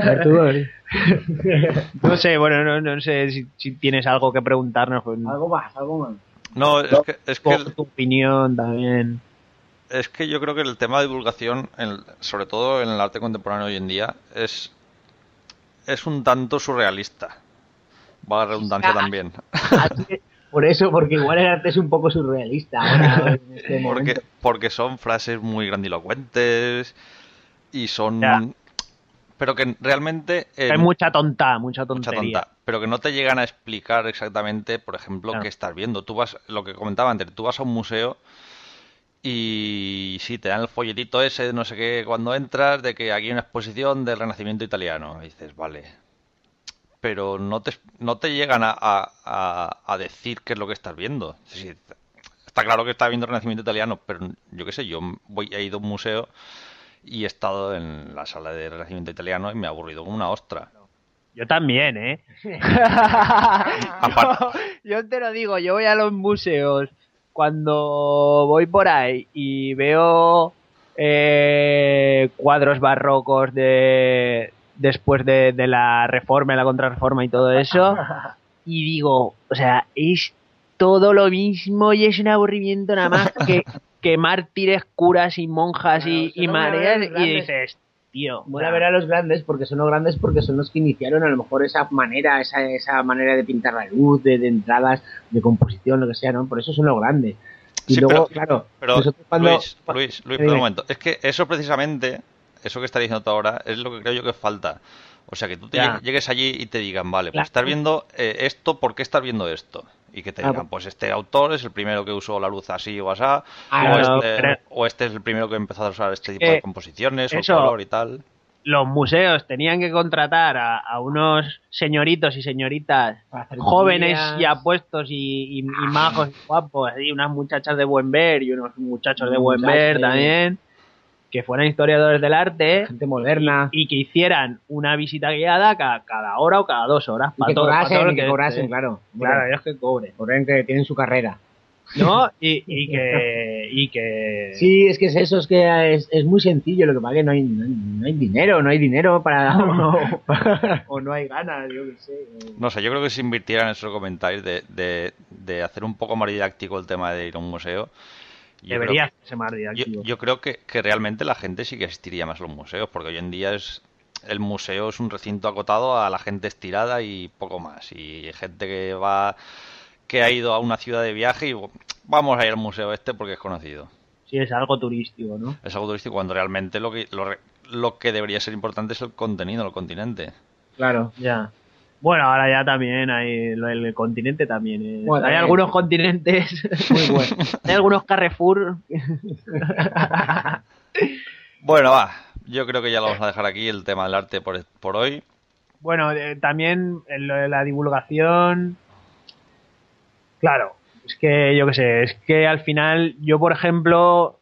No sé, bueno, no, no sé si, si tienes algo que preguntarnos. Pues, Algo más, algo más. No, es que, es que tu, tu opinión también. Es que yo creo que el tema de divulgación, en- sobre todo en el arte contemporáneo hoy en día, es, es un tanto surrealista. Va la redundancia Ah, también. Así- Por eso, porque igual el arte es un poco surrealista ahora, en este. Porque, porque son frases muy grandilocuentes y son... Ya. Pero que realmente... eh, Hay mucha tonta, mucha mucha tontería. tonta, pero que no te llegan a explicar exactamente, por ejemplo, Claro. qué estás viendo. Tú vas, lo que comentaba antes, tú vas a un museo y sí, te dan el folletito ese, de no sé qué, cuando entras, de que aquí hay una exposición del Renacimiento italiano. Y dices, vale. Pero no te, no te llegan a, a- a- decir qué es lo que estás viendo. Sí, está claro que estás viendo el Renacimiento italiano, pero yo qué sé, yo voy, he ido a un museo y he estado en la sala de Renacimiento italiano y me ha aburrido como una ostra. Yo también, ¿eh? Yo, yo te lo digo, yo voy a los museos cuando voy por ahí y veo eh, cuadros barrocos de después de, de la reforma y la contrarreforma y todo eso y digo, o sea, es todo lo mismo y es un aburrimiento nada más que, que mártires, curas y monjas y, Claro, y mareas y dices, tío, Mola ver a los grandes porque son los grandes porque son los que iniciaron a lo mejor esa manera, esa, esa manera de pintar la luz, de, de entradas, de composición, lo que sea, ¿no? Por eso son los grandes. Y Sí, luego, pero- claro, Pero, nosotros cuando... Luis, Luis, Luis, por un momento. Es que eso precisamente, eso que estás diciendo tú ahora, es lo que creo yo que falta. O sea, que tú te Ya. llegues allí y te digan, vale, pues estás viendo eh, esto, ¿por qué estás viendo esto? Y que te Claro. digan, pues este autor es el primero que usó la luz así o asá, Ah, o, no, este, pero- o este es el primero que empezó a usar este tipo que de composiciones, o el color y tal. los museos tenían que contratar a, a unos señoritos y señoritas jóvenes y apuestos y, y- y majos y guapos, y unas muchachas de buen ver y unos muchachos de buen ver también, que fueran historiadores del arte gente moderna. y que hicieran una visita guiada cada, cada hora o cada dos horas. Y que todo- cobrasen, todo y que que- cobrasen, claro. Claro, ellos que cobren. Cobren que tienen su carrera. ¿No? Y, y que... Y que Sí, es que es eso, es que es, es muy sencillo lo que pasa que no hay, no, hay- no hay dinero, no hay dinero para... o no hay ganas, yo qué sé. No sé, yo creo que si invirtieran en esos comentarios de, de, de hacer un poco más didáctico el tema de ir a un museo, yo debería ser más Yo, yo creo que, que realmente la gente sí que asistiría más a los museos, porque hoy en día es el museo es un recinto acotado a la gente estirada y poco más. Y gente que va, que ha ido a una ciudad de viaje y vamos a ir al museo este porque es conocido. Sí, es algo turístico, ¿no? Es algo turístico cuando realmente lo que, lo, lo que debería ser importante es el contenido, el continente. Claro. Ya. Bueno, ahora ya también hay lo- el continente también. eh. Bueno, hay también. algunos continentes muy buenos. Hay algunos Carrefour. Bueno, va, yo creo que ya lo vamos a dejar aquí el tema del arte por, por hoy. Bueno, eh, también en lo de la divulgación. Claro, es que yo qué sé, es que al final yo, por ejemplo,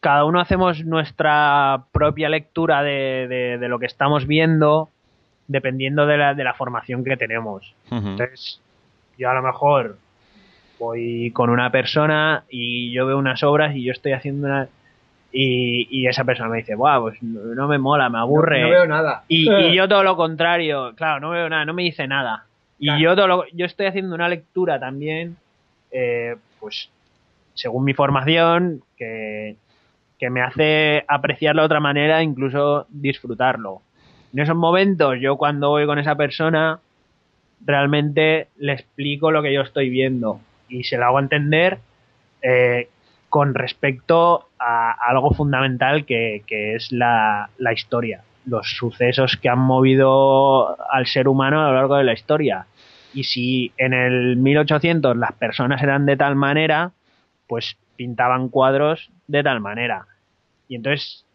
cada uno hacemos nuestra propia lectura de, de- de lo que estamos viendo dependiendo de la, de la formación que tenemos. Entonces, yo a lo mejor voy con una persona y yo veo unas obras y yo estoy haciendo una... Y, y esa persona me dice, Buah, pues no, no me mola, me aburre. No, no veo nada. Y, y yo todo lo contrario, claro, no veo nada, no me dice nada. Y Claro. yo todo lo- yo estoy haciendo una lectura también, eh, pues según mi formación, que, que me hace apreciarlo de otra manera, incluso disfrutarlo. En esos momentos, yo cuando voy con esa persona, realmente le explico lo que yo estoy viendo y se lo hago entender eh, con respecto a algo fundamental que, que es la, la historia, los sucesos que han movido al ser humano a lo largo de la historia. Y si en el 1800 las personas eran de tal manera, pues pintaban cuadros de tal manera. Y entonces,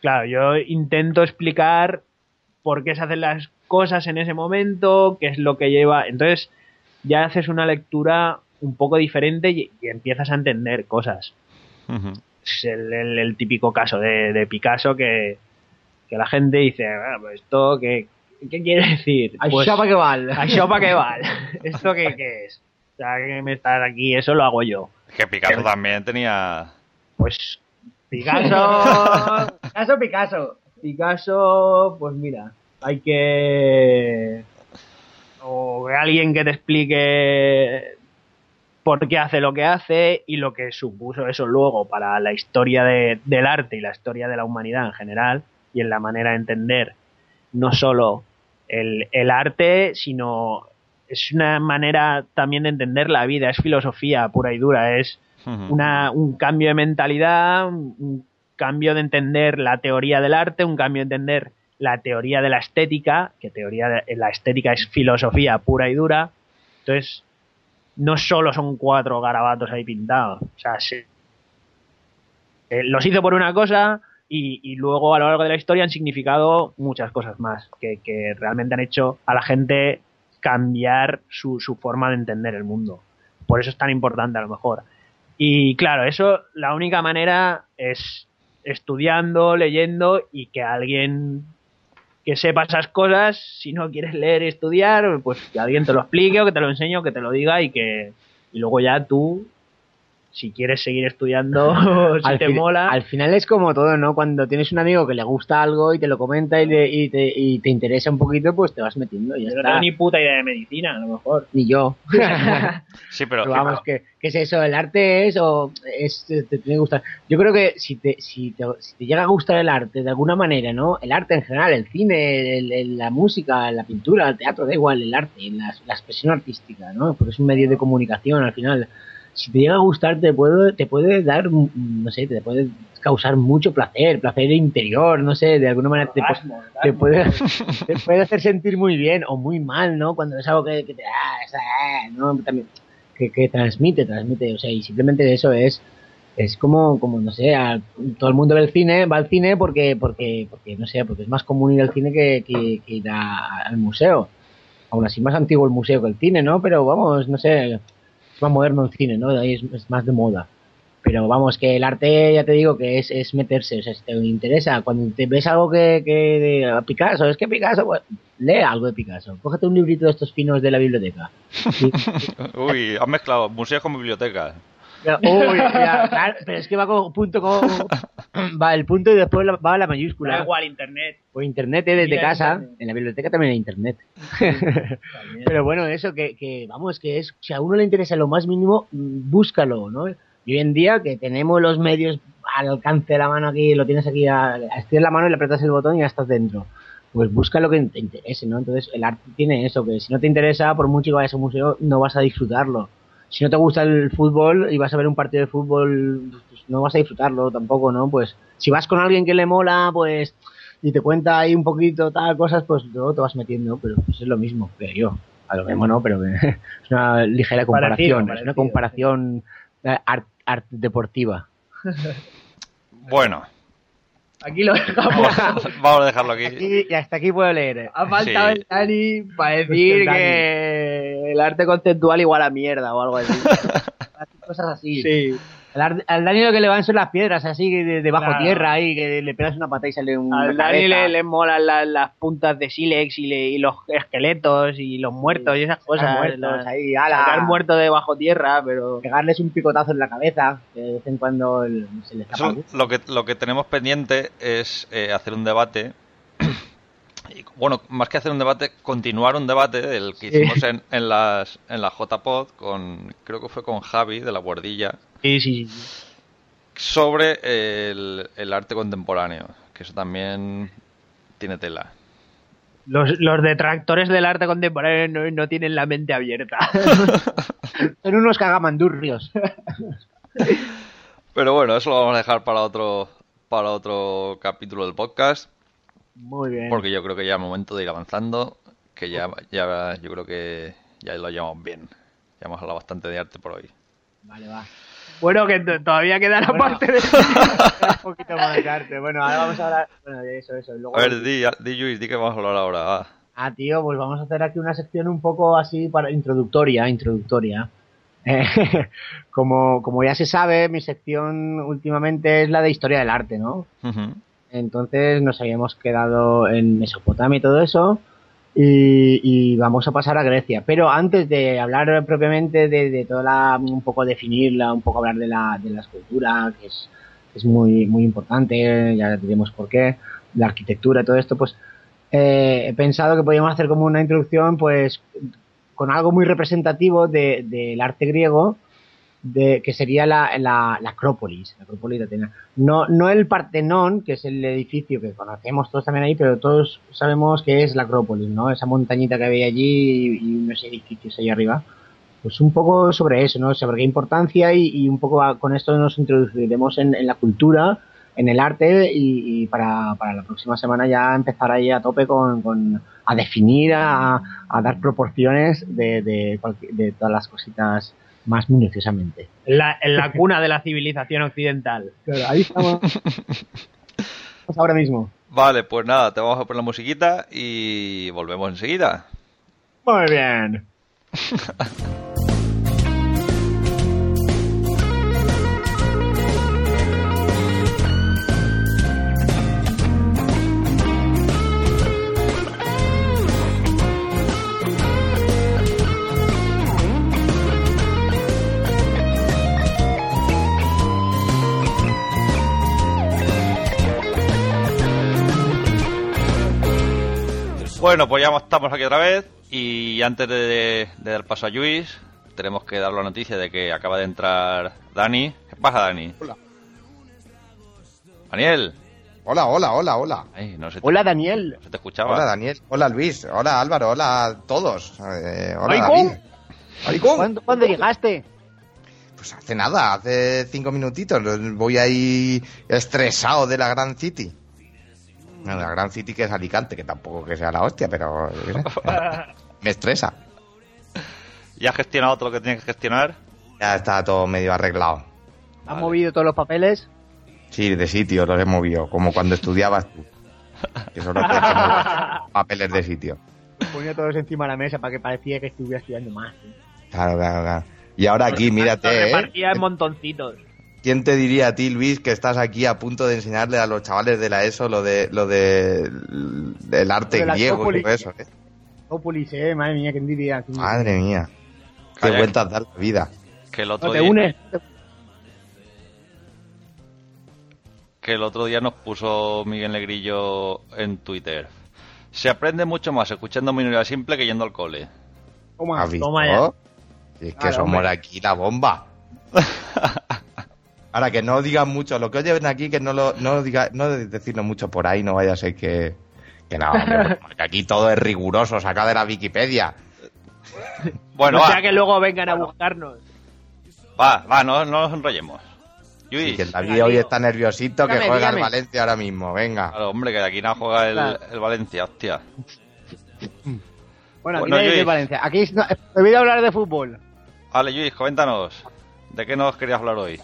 claro, yo intento explicar por qué se hacen las cosas en ese momento, qué es lo que lleva. Entonces, ya haces una lectura un poco diferente y, y empiezas a entender cosas. Es el, el- el típico caso de, de Picasso que, que la gente dice, "Ah, pues esto, ¿qué, qué quiere decir? Pues, pa que val. ¿Això para qué vale? ¿Esto qué, qué es? O sea, que me está aquí, eso lo hago yo. Que Picasso también tenía. Pues Picasso, Picasso, Picasso. Picasso, pues mira, hay que o alguien que te explique por qué hace lo que hace y lo que supuso eso luego para la historia de- del arte y la historia de la humanidad en general y en la manera de entender no solo el, el arte, sino es una manera también de entender la vida, es filosofía pura y dura, es una, un cambio de mentalidad, un, un cambio de entender la teoría del arte, un cambio de entender la teoría de la estética, que teoría de la estética es filosofía pura y dura. Entonces, no solo son cuatro garabatos ahí pintados. O sea, se- eh, los hizo por una cosa y, y luego a lo largo de la historia han significado muchas cosas más, que, que realmente han hecho a la gente cambiar su, su forma de entender el mundo. Por eso es tan importante a lo mejor. Y claro, eso la única manera es estudiando, leyendo y que alguien que sepa esas cosas, si no quieres leer y estudiar, pues que alguien te lo explique o que te lo enseñe o que te lo diga y que y luego ya tú, si quieres seguir estudiando, si al, te fin- mola, al final es como todo, ¿no? Cuando tienes un amigo que le gusta algo y te lo comenta y, le- y te, y te interesa un poquito, pues te vas metiendo y ya yo no tengo ni puta idea de medicina, a lo mejor. Ni yo. Sí, pero. Pero vamos, que, que es eso, el arte es o es, te, te tiene que gustar. Yo creo que si te, si, te, si te llega a gustar el arte de alguna manera, ¿no? El arte en general, el cine, el- el- la música, la pintura, el teatro, da igual, el arte, la, la expresión artística, ¿no? Porque es un medio de comunicación al final. Si te llega a gustar, te puede, te puede dar, mm, no sé, te puede causar mucho placer, placer interior, no sé, de alguna manera te, Orgasmo, te puede, te puede hacer sentir muy bien o muy mal, ¿no? Cuando es algo que, que te ah, ¿no? También, que, que transmite, transmite, o sea, y simplemente eso es es como, como no sé, a- todo el mundo ve el cine, va al cine porque, porque, porque no sé, porque es más común ir al cine que, que, que ir a- al museo. Aún así, más antiguo el museo que el cine, ¿no? Pero vamos, no sé, más moderno el cine, ¿no? Ahí es, es más de moda. Pero vamos, que el arte, ya te digo, que es, es meterse, o sea, si te interesa, cuando te ves algo que, que de a Picasso, es que Picasso, pues, lee algo de Picasso, cógete un librito de estos finos de la biblioteca. Uy, has mezclado museos con bibliotecas. Uy, ya, claro, pero es que va con punto con, va el punto y después la- va la mayúscula. Da igual, internet. O internet eh, desde Mira, casa, internet. en la biblioteca también hay internet. Pero bueno, eso que, que, vamos, que es, si a uno le interesa lo más mínimo, mm, búscalo, ¿no? Y hoy en día que tenemos los medios al alcance de la mano aquí, lo tienes aquí, a estiras la mano y le apretas el botón y ya estás dentro. Pues busca lo que te interese, ¿no? Entonces el arte tiene eso, que si no te interesa, por mucho que vayas a un museo, no vas a disfrutarlo. Si no te gusta el fútbol y vas a ver un partido de fútbol, pues no vas a disfrutarlo tampoco, ¿no? Pues si vas con alguien que le mola, pues y te cuenta ahí un poquito tal cosas, pues luego te vas metiendo, pero pues es lo mismo, creo yo. A lo mismo no, pero es una ligera comparación, Parecido, es una comparación eh, art, art deportiva. Bueno, Aquí lo dejamos. vamos, a dejarlo aquí. Y, y hasta aquí puedo leer. eh. Ha faltado Sí. el Dani para decir El Dani. que el arte conceptual igual a mierda o algo así. Cosas así. sí. Al, al Dani lo que le van son las piedras, así de, de bajo Claro. tierra, ahí, que le pegas una pata y sale un. Al Dani le, le molan la- las puntas de sílex y, le- y los esqueletos y los muertos y esas cosas. muertos ahí, ala. sacar muertos de bajo tierra, pero... Pegarles un picotazo en la cabeza, que de vez en cuando el- se les Eso, lo, que, lo que tenemos pendiente es eh, hacer un debate. Bueno, más que hacer un debate, continuar un debate del que Sí. hicimos en, en las en la JPod con creo que fue con Javi de la Guardilla Sí, sí, sí. sobre el, el arte contemporáneo, que eso también tiene tela. Los, los detractores del arte contemporáneo no, no tienen la mente abierta. Son unos cagamandurrios. Pero bueno, eso lo vamos a dejar para otro, para otro capítulo del podcast. Muy bien. Porque yo creo que ya es momento de ir avanzando. Que ya, ya yo creo que ya lo llevamos bien. Ya hemos hablado bastante de arte por hoy. Vale, va. Bueno, que todavía queda la Bueno. parte de... un poquito más de arte. Bueno, ahora vamos a hablar. Bueno, de eso, eso. Luego... A ver, di, di Luis, di que vamos a hablar ahora. va. Ah, tío, pues vamos a hacer aquí una sección un poco así para introductoria, introductoria. Eh, como, como ya se sabe, mi sección últimamente es la de historia del arte, ¿no? Ujú. Entonces nos habíamos quedado en Mesopotamia y todo eso. Y, vamos a pasar a Grecia. Pero antes de hablar propiamente de, de toda la, un poco definirla, un poco hablar de la, de la escultura, que es, es muy, muy importante, ya diremos por qué, la arquitectura y todo esto, pues eh, he pensado que podíamos hacer como una introducción, pues, con algo muy representativo de- del arte griego, de, que sería la, la, la Acrópolis, la Acrópolis de Atenas. No, no el Partenón, que es el edificio que conocemos todos también ahí, pero todos sabemos que es la Acrópolis, ¿no? Esa montañita que había allí y, y unos edificios ahí arriba. Pues un poco sobre eso, ¿no? Sobre qué importancia y, un poco con esto nos introduciremos en, en la cultura, en el arte y, y para, para la próxima semana ya empezar ahí a tope con, con a definir, a, a dar proporciones de, de, de todas las cositas más minuciosamente. En la, en la cuna de la civilización occidental. Claro, ahí estamos. Pues ahora mismo. Vale, pues nada, te vamos a poner la musiquita y volvemos enseguida. Muy bien. Bueno, pues ya estamos aquí otra vez y antes de, de dar paso a Luis, tenemos que dar la noticia de que acaba de entrar Dani. ¿Qué pasa, Dani? Hola. Daniel. Hola, hola, hola, hola. Ay, no se te, Hola Daniel. no se te escuchaba. Hola, Daniel. Hola, Luis. Hola, Álvaro. Hola a todos. Eh, hola, ¡Maricón! David. ¡Maricón! ¿Cuándo, cuándo llegaste? Pues hace nada, hace cinco minutitos. Voy ahí estresado de la Gran City. Bueno, la Gran City que es Alicante, que tampoco que sea la hostia, pero me estresa. ¿Ya has gestionado todo lo que tienes que gestionar? Ya está todo medio arreglado. ¿Has Vale. movido todos los papeles? Sí, de sitio los he movido, como cuando estudiabas tú. Que solo te papeles de sitio. Ponía todos encima de la mesa para que parecía que estuviera estudiando más. ¿eh? Claro, claro, claro. Y ahora aquí, mírate, ¿eh? Repartía en montoncitos. ¿Quién te diría a ti, Luis, que estás aquí a punto de enseñarle a los chavales de la ESO lo de lo de del arte de griego y todo eso? ¿eh? Ópolis, eh, madre mía, ¿quién diría? ¿Quién diría? Madre mía. Qué vueltas da la vida. Que el No, otro te día, unes. que el otro día nos puso Miguel Negrillo en Twitter. Se aprende mucho más escuchando minoría simple que yendo al cole. Toma. ¿Has visto? toma ya. Y es que Claro, somos hombre. aquí la bomba. Ahora que no digan mucho, lo que oyen aquí, que no lo no diga, no de- decirlo mucho por ahí, no vaya a ser que, que no, hombre, porque aquí todo es riguroso, sacado de la Wikipedia. Bueno, o va, sea que luego vengan a buscarnos. va, va, no, no nos enrollemos. Luis, Y que el David venga, hoy está nerviosito, que juega dígame. Valencia ahora mismo, venga. claro, hombre, que de aquí no juega el, el Valencia, hostia. Bueno, aquí Bueno, de Luis. Valencia. Aquí no, he oído hablar de fútbol. Vale, Luis, coméntanos. ¿De qué nos querías hablar hoy?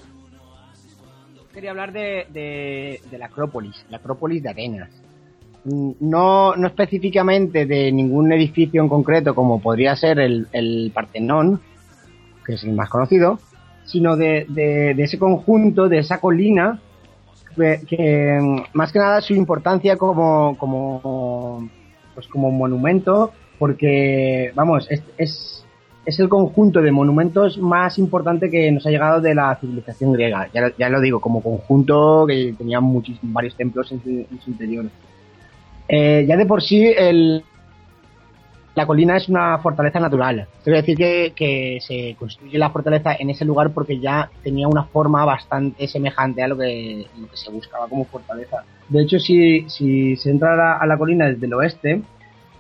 Quería hablar de, de, de la Acrópolis, la Acrópolis de Atenas. Mm, No, no específicamente de ningún edificio en concreto, como podría ser el, el Partenón, que es el más conocido, sino de, de, de ese conjunto, de esa colina, que, que, mm, más que nada su importancia como, como, pues como monumento, porque, vamos, es, es, es el conjunto de monumentos más importante que nos ha llegado de la civilización griega. Ya, lo- digo, como conjunto que tenía muchísimos, varios templos en su, en su interior. Eh, ya de por sí, el, la colina es una fortaleza natural. Quiero decir que, se construye la fortaleza en ese lugar porque ya tenía una forma bastante semejante a lo que, se buscaba como fortaleza. De hecho, si, se entra a la, la colina desde el oeste,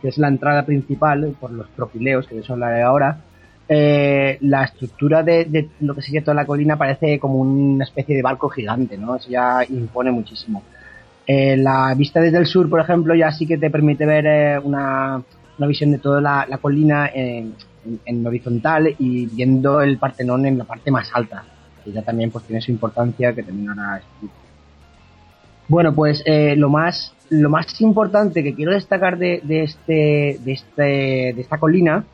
que es la entrada principal por los propileos, que de eso hablaré ahora, eh, la estructura de, lo que sería toda la colina parece como una especie de barco gigante, ¿no? Eso ya impone muchísimo. Eh, la vista desde el sur, por ejemplo, ya sí que te permite ver eh, una, una, visión de toda la, colina en, en, horizontal y viendo el Partenón en la parte más alta, que ya también pues tiene su importancia que también ahora Bueno, pues lo más lo más importante que quiero destacar de, de este de este de esta colina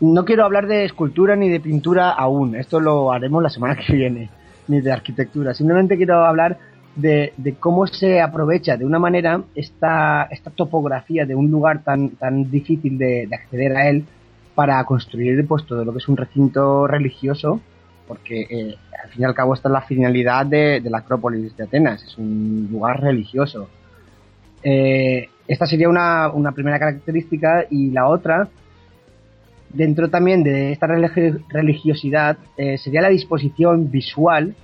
no quiero hablar de escultura ni de pintura aún, esto lo haremos la semana que viene, ni de arquitectura, simplemente quiero hablar de, de, cómo se aprovecha de una manera esta, esta topografía de un lugar tan, tan difícil de, de, acceder a él para construir pues, todo lo que es un recinto religioso, porque eh, al fin y al cabo esta es la finalidad de, de, la Acrópolis de Atenas, es un lugar religioso. Eh, esta sería una, una primera característica y la otra dentro también de esta religiosidad eh, sería la disposición visual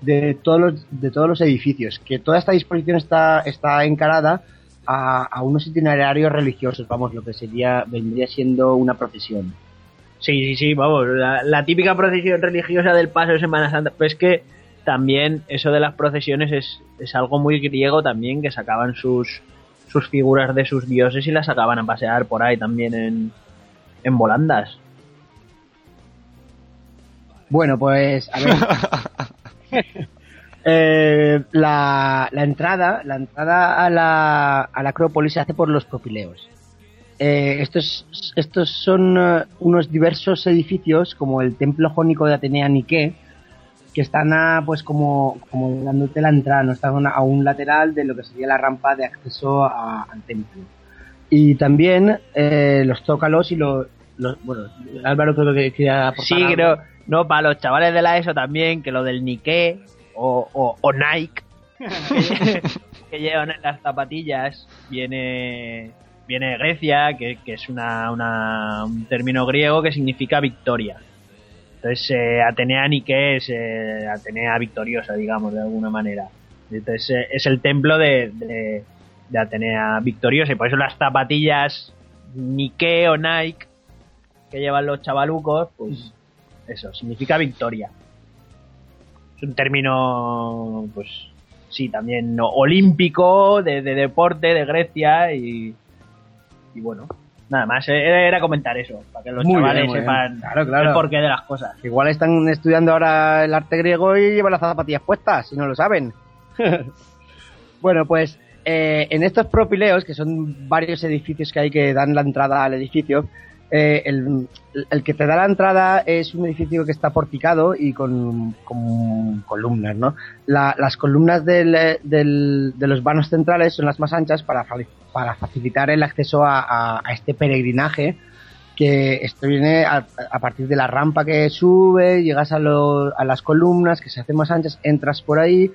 de todos los de todos los edificios que toda esta disposición está está encarada a, unos itinerarios religiosos vamos lo que sería vendría siendo una procesión. Sí sí sí vamos la, la típica procesión religiosa del paso de Semana Santa pues que también eso de las procesiones es, es algo muy griego también que sacaban sus sus figuras de sus dioses y las sacaban a pasear por ahí también en, en volandas. Bueno, pues a ver. eh, la, la, entrada, la entrada a la, a la Acrópolis se hace por los propileos. Eh, estos, estos son uh, unos diversos edificios, como el templo jónico de Atenea Nike, que están a, pues como, como dándote la entrada, no están a un lateral de lo que sería la rampa de acceso a, al templo y también eh, los zócalos y los, los, bueno Álvaro creo que quería aportar sí algo. creo no para los chavales de la ESO también que lo del Nike o, o, o Nike que, que, llevan en las zapatillas viene viene de Grecia que, que es una, una, un término griego que significa victoria entonces eh, Atenea Nike es eh, Atenea victoriosa digamos de alguna manera entonces eh, es el templo de, de de Atenea victoriosa y por eso las zapatillas Nike o Nike que llevan los chavalucos, pues eso, significa victoria. Es un término, pues sí, también olímpico, de, de deporte, de Grecia y, y bueno, nada más, era, era, comentar eso, para que los muy chavales bien, sepan claro, claro. el porqué de las cosas. Igual están estudiando ahora el arte griego y llevan las zapatillas puestas, si no lo saben. bueno, pues eh, en estos propileos, que son varios edificios que hay que dan la entrada al edificio, eh, el, que te da la entrada es un edificio que está porticado y con, columnas, ¿no? La, las columnas del, de los vanos centrales son las más anchas para, facilitar el acceso a, este peregrinaje que esto viene a, a, partir de la rampa que sube, llegas a, a las columnas que se hacen más anchas, entras por ahí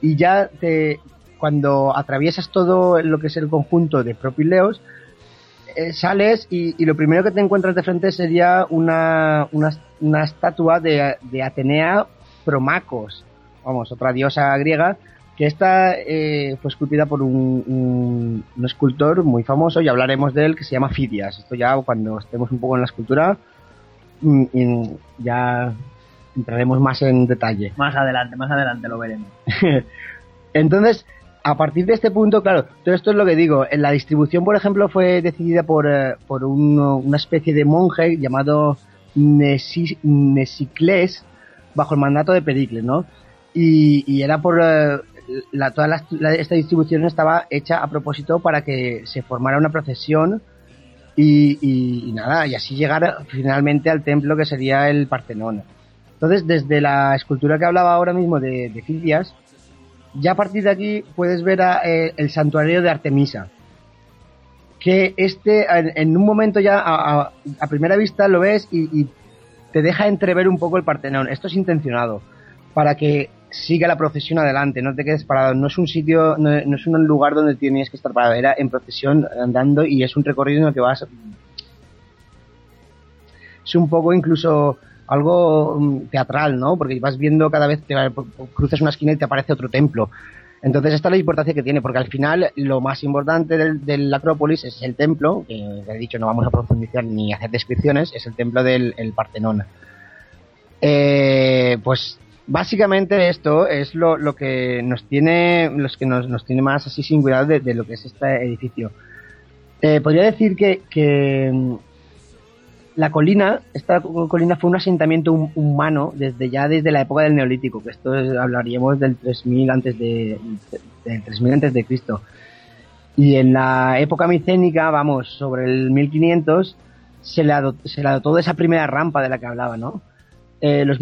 y ya te, cuando atraviesas todo lo que es el conjunto de propileos, eh, sales y, y, lo primero que te encuentras de frente sería una, una, una estatua de, de, Atenea Promacos, vamos, otra diosa griega, que está eh, fue esculpida por un, un, un, escultor muy famoso y hablaremos de él que se llama Fidias. Esto ya cuando estemos un poco en la escultura mm, ya entraremos más en detalle. Más adelante, más adelante lo veremos. Entonces, a partir de este punto, claro, todo esto es lo que digo. En la distribución, por ejemplo, fue decidida por, uh, por un, una especie de monje llamado Nesicles bajo el mandato de Pericles, ¿no? Y, y era por uh, la, toda la, esta distribución estaba hecha a propósito para que se formara una procesión y, y, nada, y así llegar finalmente al templo que sería el Partenón. Entonces, desde la escultura que hablaba ahora mismo de, de ya a partir de aquí puedes ver a, eh, el santuario de Artemisa. Que este, en, un momento ya, a, primera vista lo ves y, y, te deja entrever un poco el Partenón. Esto es intencionado. Para que siga la procesión adelante, no te quedes parado. No es un sitio, no, no es un lugar donde tienes que estar parado. Era en procesión andando y es un recorrido en el que vas. Es un poco incluso algo um, teatral, ¿no? Porque vas viendo cada vez que cruzas una esquina y te aparece otro templo. Entonces, esta es la importancia que tiene, porque al final lo más importante del, del Acrópolis es el templo, que he dicho no vamos a profundizar ni hacer descripciones, es el templo del el Partenón. Eh, pues básicamente esto es lo, que nos tiene, los que nos, tiene más así sin cuidado de, lo que es este edificio. Eh, podría decir que, que mm, la colina, esta colina fue un asentamiento humano desde ya desde la época del Neolítico, que esto es, hablaríamos del 3000 antes de, del 3000 antes de Cristo. Y en la época micénica, vamos, sobre el 1500, se le, se le adoptó de esa primera rampa de la que hablaba, ¿no? Eh, los,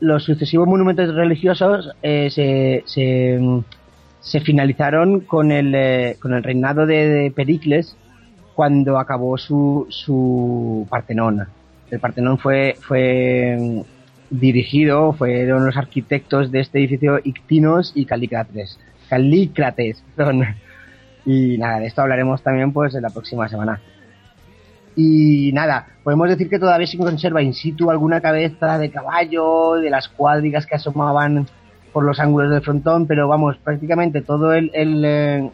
los sucesivos monumentos religiosos eh, se, se, finalizaron con el, eh, con el reinado de Pericles, cuando acabó su, su Partenón. El Partenón fue, fue mm, dirigido, fueron los arquitectos de este edificio Ictinos y Calícrates. Calícrates, perdón. Y nada, de esto hablaremos también pues en la próxima semana. Y nada, podemos decir que todavía se conserva in situ alguna cabeza de caballo, de las cuadrigas que asomaban por los ángulos del frontón, pero vamos, prácticamente todo el, el eh,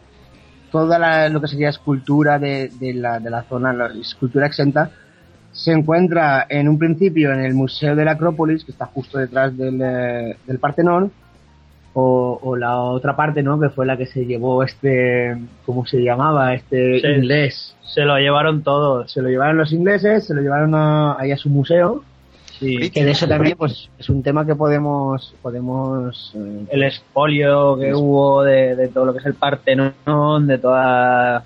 toda la, lo que sería escultura de, de, la, de la zona, la escultura exenta, se encuentra en un principio en el Museo de la Acrópolis, que está justo detrás del, eh, del Partenón, o, o, la otra parte, ¿no? Que fue la que se llevó este, ¿cómo se llamaba? Este inglés. Se lo llevaron todos. Se lo llevaron los ingleses, se lo llevaron a, ahí a su museo. Sí. Que de eso también, pues, es un tema que podemos, podemos, eh, El expolio que hubo de, de todo lo que es el Partenón, de toda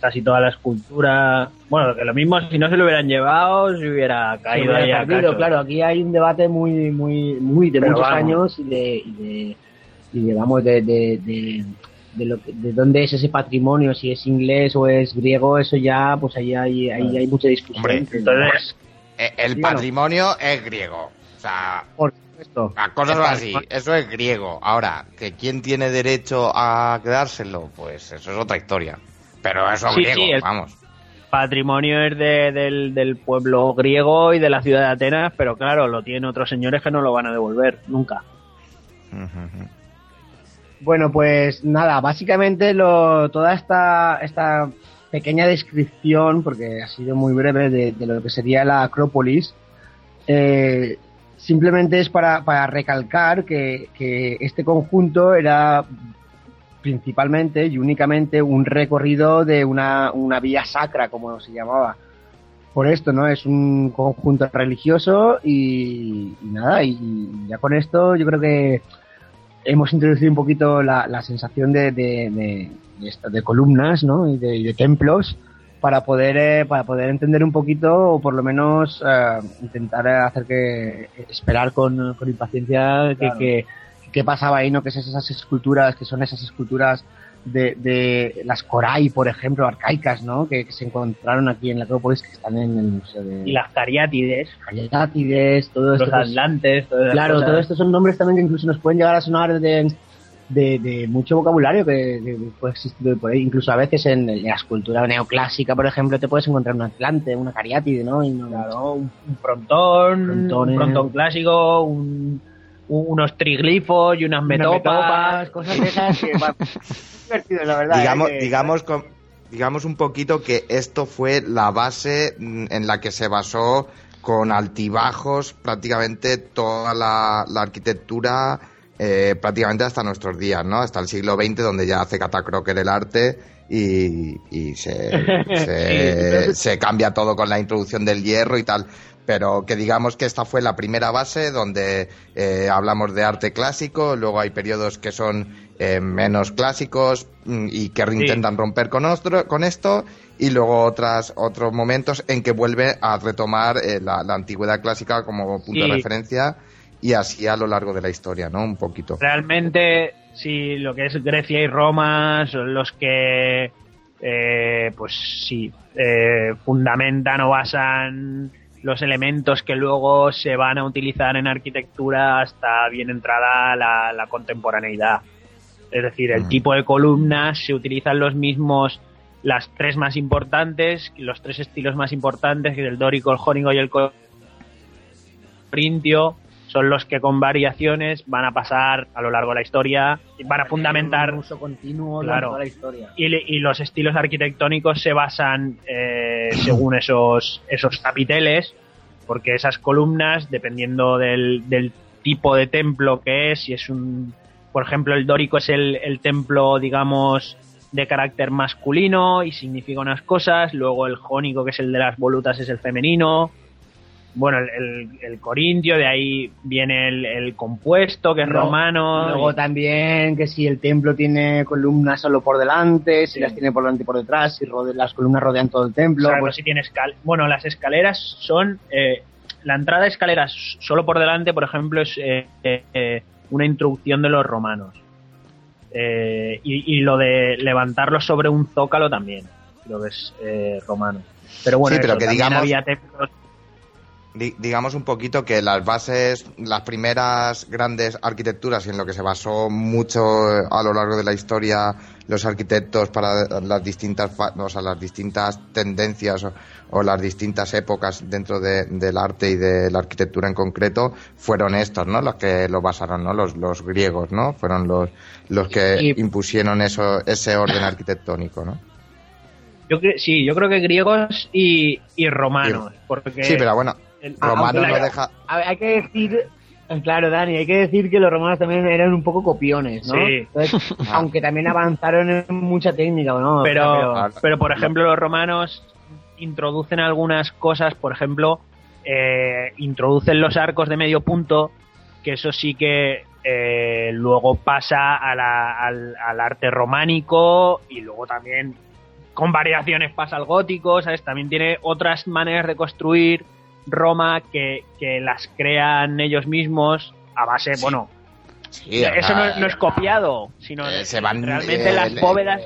casi toda la escultura. Bueno, que lo mismo si no se lo hubieran llevado, se hubiera se caído hubiera ahí a. Claro, aquí hay un debate muy, muy, muy de Pero muchos vamos. años y de, y de, y digamos de, de, de, de lo que- de dónde es ese patrimonio, si es inglés o es griego, eso ya, pues ahí hay, ahí hay mucha discusión. Hombre, Entonces, El Dígalo. patrimonio es griego. O sea, por supuesto. a cosas El así, eso es griego. Ahora, que quién tiene derecho a quedárselo, pues eso es otra historia. Pero eso es Sí, griego, sí, el- vamos. patrimonio es de- del, del pueblo griego y de la ciudad de Atenas, pero claro, lo tienen otros señores que no lo van a devolver nunca. Bueno, pues nada, básicamente lo, toda esta, esta pequeña descripción, porque ha sido muy breve, de, lo que sería la Acrópolis, eh, simplemente es para, para recalcar que, que este conjunto era principalmente y únicamente un recorrido de una, una vía sacra, como se llamaba. Por esto, ¿no? Es un conjunto religioso y nada, y ya con esto yo creo que hemos introducido un poquito la, la sensación de, de, de, columnas ¿no? y, de, templos para poder eh, para poder entender un poquito o por lo menos eh, intentar hacer que esperar con, con impaciencia que, Claro. que, qué pasaba ahí no que es esas esculturas que son esas esculturas de, de las coray por ejemplo arcaicas no que, que se encontraron aquí en la Acrópolis que están en el museo de Y las cariátides, Cariátides, todo esto los pues, atlantes, esas Claro, cosas. todo esto son nombres también que incluso nos pueden llegar a sonar de, de, de mucho vocabulario que, puede existir por ahí. Incluso a veces en, en la escultura neoclásica, por ejemplo, te puedes encontrar un atlante, una cariátide, ¿no? Y no- Claro, un, un frontón, Frontones. un frontón clásico, un- unos triglifos y unas unas metopas. cosas de esas que va- divertido, la verdad. digamos, ¿eh? Que- digamos, con- digamos un poquito que esto fue la base mm, en la que se basó con altibajos prácticamente toda la, la arquitectura eh, prácticamente hasta nuestros días, ¿no? Hasta el siglo XX donde ya hace Catacroker el arte y, y se, se, se cambia todo con la introducción del hierro y tal. Pero que digamos que esta fue la primera base donde eh, hablamos de arte clásico, luego hay periodos que son eh, menos clásicos mm, y que intentan romper con, esto y luego otras otros momentos en que vuelve a retomar eh, la, la antigüedad clásica como punto Sí. de referencia y así a lo largo de la historia, ¿no? Un poquito. Realmente, si lo que es Grecia y Roma son los que, eh, pues sí, eh, fundamentan o basan los elementos que luego se van a utilizar en arquitectura hasta bien entrada la, la contemporaneidad. Es decir, el Mm. tipo de columnas se utilizan los mismos, las tres más importantes, los tres estilos más importantes, que es el dórico, el jónico y el corintio, son los que con variaciones van a pasar a lo largo de la historia y van a fundamentar un uso continuo Claro. de toda la historia. y, y los estilos arquitectónicos se basan eh, según esos, esos capiteles, porque esas columnas, dependiendo del, del tipo de templo que es, si es un, por ejemplo, el dórico es el, el templo, digamos, de carácter masculino y significa unas cosas, luego el jónico, que es el de las volutas, es el femenino. Bueno, el, el- el corintio, de ahí viene el, el compuesto, que es romano. Luego y- también que si el templo tiene columnas solo por delante, si las tiene por delante y por detrás, si rode- las columnas rodean todo el templo. Claro, pues si tiene escal bueno, las escaleras son. eh, la entrada de escaleras solo por delante, por ejemplo, es eh, eh, una introducción de los romanos. Eh, y, y lo de levantarlo sobre un zócalo también, creo que es eh, romano. Pero bueno, Sí, pero eso, que también digamos- había templos digamos un poquito que las bases, las primeras grandes arquitecturas y en lo que se basó mucho eh, a lo largo de la historia los arquitectos para las distintas, o sea, las distintas tendencias o, o las distintas épocas dentro de- del arte y de la arquitectura en concreto fueron estos, ¿no? Los que lo basaron, ¿no? Los, los griegos, ¿no? Fueron los, los que impusieron eso, ese orden arquitectónico, ¿no? Yo sí, yo creo que griegos y, y romanos. Porque Sí, pero bueno, el- Romano no la- deja... A ver, hay que decir, claro, Dani, hay que decir que los romanos también eran un poco copiones, ¿no? Sí. Entonces, aunque también avanzaron en mucha técnica, ¿no? pero, pero- pero por ejemplo los romanos introducen algunas cosas por ejemplo eh, introducen los arcos de medio punto que eso sí que eh, luego pasa a la- al, al arte románico y luego también con variaciones pasa al gótico sabes también tiene otras maneras de construir Roma que, que las crean ellos mismos a base bueno Sí, eso no, no es copiado, sino eh, se van, realmente eh, las bóvedas,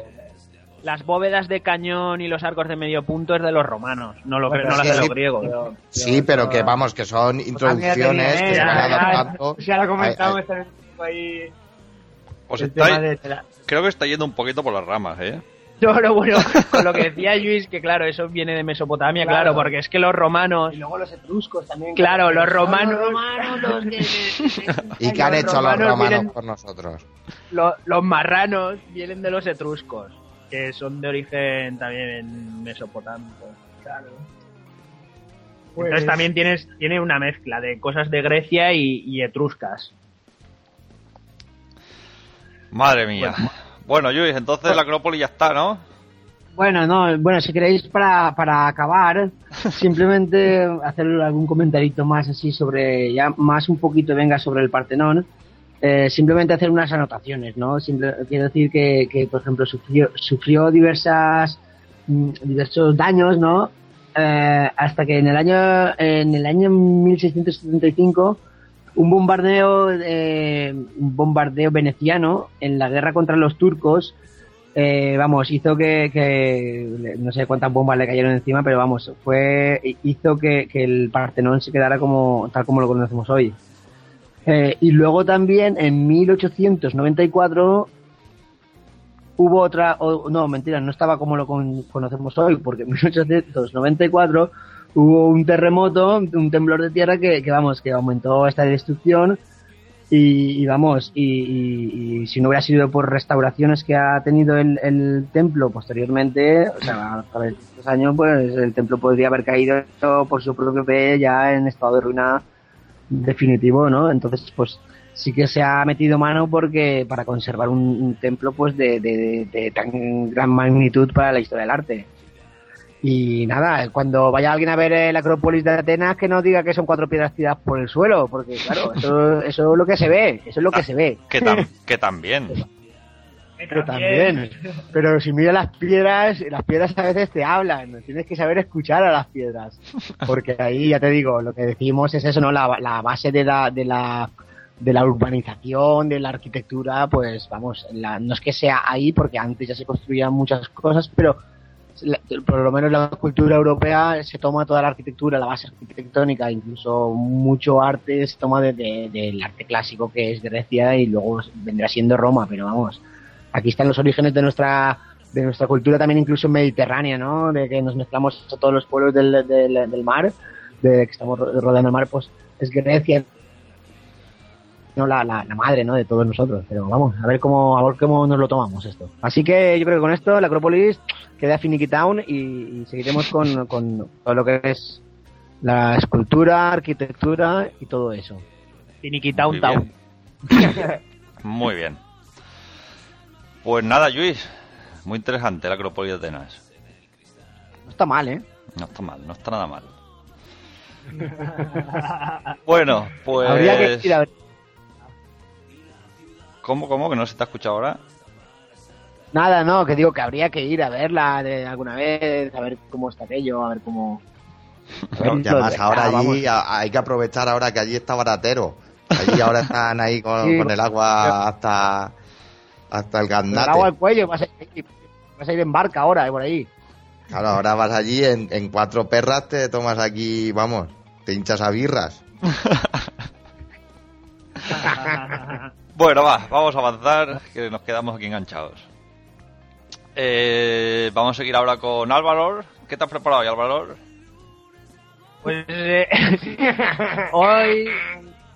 las bóvedas de cañón y los arcos de medio punto es de los romanos, no lo Bueno, no las sí, de los sí, griegos. Sí, pero que vamos, que son introducciones que se van adaptando. Ya lo comentamos también ahí. Os estáis- de la- Creo que está yendo un poquito por las ramas, ¿eh? No, no, bueno, con lo que decía Luis, que claro, eso viene de Mesopotamia, claro, Claro. porque es que los romanos, Y luego los etruscos también. Claro, los romanos- Los romanos, los que- ¿Y qué han los hecho los romanos romanos vienen- por nosotros? lo- los marranos vienen de los etruscos, que son de origen también en mesopotámico. Claro. Pues- Entonces también tienes, tiene una mezcla de cosas de Grecia y, y etruscas. Madre mía. Bueno, Luis, entonces la Acrópolis ya está, ¿no? Bueno, no, bueno, si queréis para, para acabar, simplemente hacer algún comentarito más así sobre, ya más un poquito venga sobre el Partenón, eh, simplemente hacer unas anotaciones, ¿no? Simple- quiero decir que, que, por ejemplo, sufrió, sufrió diversas, mm, diversos daños, ¿no? Eh, hasta que en el año, en el año 1675 un bombardeo, eh, un bombardeo veneciano en la guerra contra los turcos eh, vamos, hizo que, que- no sé cuántas bombas le cayeron encima, pero vamos, fue hizo que, que el Partenón se quedara como tal como lo conocemos hoy. Eh, y luego también en 1894 hubo otra, no, mentira, no estaba como lo con- conocemos hoy, porque en 1894 hubo un terremoto, un temblor de tierra que, que vamos, que aumentó esta destrucción y, y vamos, y, y- y si no hubiera sido por restauraciones que ha tenido el, templo posteriormente, o sea, a través de estos años, pues el templo podría haber caído por su propio pie ya en estado de ruina definitivo, ¿no? Entonces, pues sí que se ha metido mano porque para conservar un, un templo pues de, de- de tan gran magnitud para la historia del arte. Y nada, cuando vaya alguien a ver eh, la Acrópolis de Atenas, que no diga que son cuatro piedras tiradas por el suelo, porque claro, eso, eso es lo que se ve, eso es lo que se ve. Que, tam- que también. Pero también, pero si miras las piedras, las piedras a veces te hablan, tienes que saber escuchar a las piedras, porque ahí ya te digo, lo que decimos es eso, ¿no? La, la base de la, de la de la urbanización, de la arquitectura, pues vamos, la- no es que sea ahí, porque antes ya se construían muchas cosas, pero por lo menos la cultura europea se toma toda la arquitectura, la base arquitectónica, incluso mucho arte se toma de- de- del arte clásico que es Grecia y luego vendrá siendo Roma, pero vamos, aquí están los orígenes de nuestra de nuestra cultura también incluso mediterránea, ¿no? De que nos mezclamos a todos los pueblos del, del, mar, de que estamos ro- rodeando el mar, pues es Grecia. No la, la, la madre, ¿no? De todos nosotros. Pero vamos, a ver cómo, a ver cómo nos lo tomamos esto. Así que yo creo que con esto la Acrópolis queda finiquitown y, y seguiremos con, con todo lo que es la escultura, arquitectura y todo eso. Finiki Town Muy Town. bien. Muy bien. Pues nada, Luis. Muy interesante la Acrópolis de Atenas. No está mal, ¿eh? No está mal, no está nada mal. Bueno, pues... Habría que ir a ver. ¿Cómo, cómo? ¿Que no se te ha escuchado ahora? Nada, no, que digo que habría que ir a verla de alguna vez, a ver cómo está aquello, a ver cómo... lo además de- ahora ah, allí hay que aprovechar ahora que allí está baratero. Allí ahora están ahí con, Sí. con el agua hasta, hasta el Con el gandate. agua al cuello, vas a, ir, vas a ir en barca ahora, eh, por ahí. Claro, ahora vas allí en, en cuatro perras, te tomas aquí, vamos, te hinchas a birras. Bueno, va, vamos a avanzar, que nos quedamos aquí enganchados. Eh, vamos a seguir ahora con Álvaro. ¿Qué te has preparado hoy, Álvaro? Pues eh, hoy,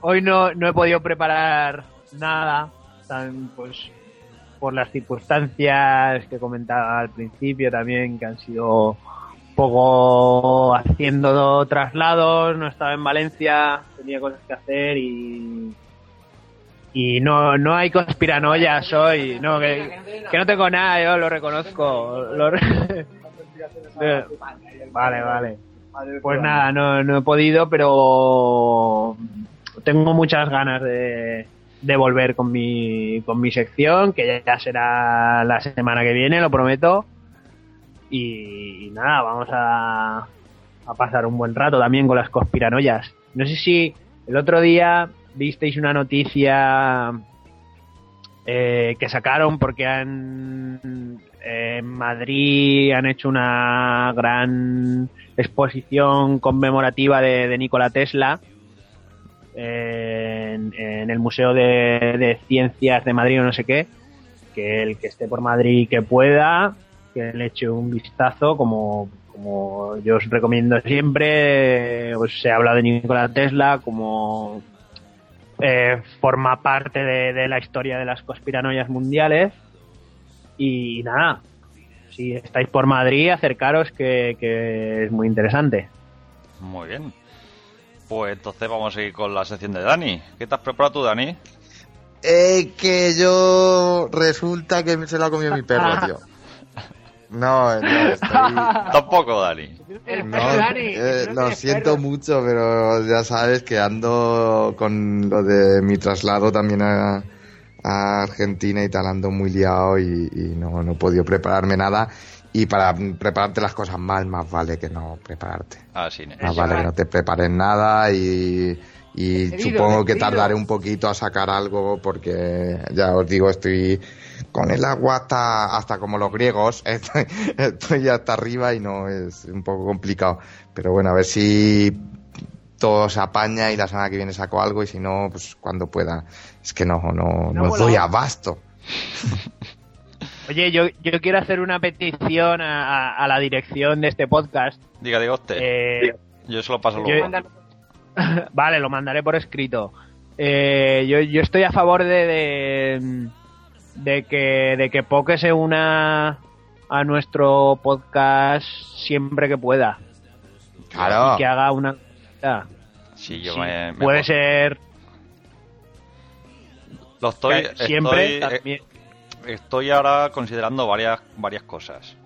hoy no, no he podido preparar nada, tan, pues por las circunstancias que comentaba al principio también, que han sido un poco haciendo traslados, no estaba en Valencia, tenía cosas que hacer y y no, no hay conspiranoias hoy, no, que, no tengo nada, yo lo reconozco. vale, vale. Pues nada, no, no he podido, pero tengo muchas ganas de, de volver con mi, con mi sección, que ya será la semana que viene, lo prometo. Y, y nada, vamos a, a pasar un buen rato también con las conspiranoias. No sé si el otro día visteis una noticia eh, que sacaron porque han eh, en Madrid han hecho una gran exposición conmemorativa de, Nikola Tesla eh, en, el Museo de, Ciencias de Madrid o no sé qué que el que esté por Madrid que pueda que le eche un vistazo como como yo os recomiendo siempre os se habla de Nikola Tesla como eh, forma parte de, de la historia de las conspiranoias mundiales y nada si estáis por Madrid acercaros que, que es muy interesante Muy bien. Pues entonces vamos a seguir con la sección de Dani. ¿Qué te has preparado tú, Dani? Eh, que yo resulta que se lo ha comido mi perro, tío. No, no, estoy... Tampoco, Dani. No, eh, lo siento mucho, pero ya sabes que ando con lo de mi traslado también a, a Argentina y tal, ando muy liado y, y no, no he podido prepararme nada. Y para prepararte las cosas mal, más vale que no prepararte. Ah, sí, Más vale que no te prepares nada y, supongo que tardaré un poquito a sacar algo porque ya os digo, estoy con el agua hasta, hasta como los griegos, estoy, estoy hasta arriba y no es un poco complicado. Pero bueno, a ver si todo se apaña y la semana que viene saco algo y si no, pues cuando pueda. Es que no, no, no doy abasto. oye yo, yo quiero hacer una petición a, a- a la dirección de este podcast Diga, diga usted. Eh, Yo se lo paso yo- luego. Vale, lo mandaré por escrito. Eh, yo, yo estoy a favor de, de, de que de que Poke se una a nuestro podcast siempre que pueda. Claro. Y que haga una... Sí, yo Sí, me, me puede ser Lo estoy, siempre estoy, eh, también. estoy ahora considerando varias, varias cosas.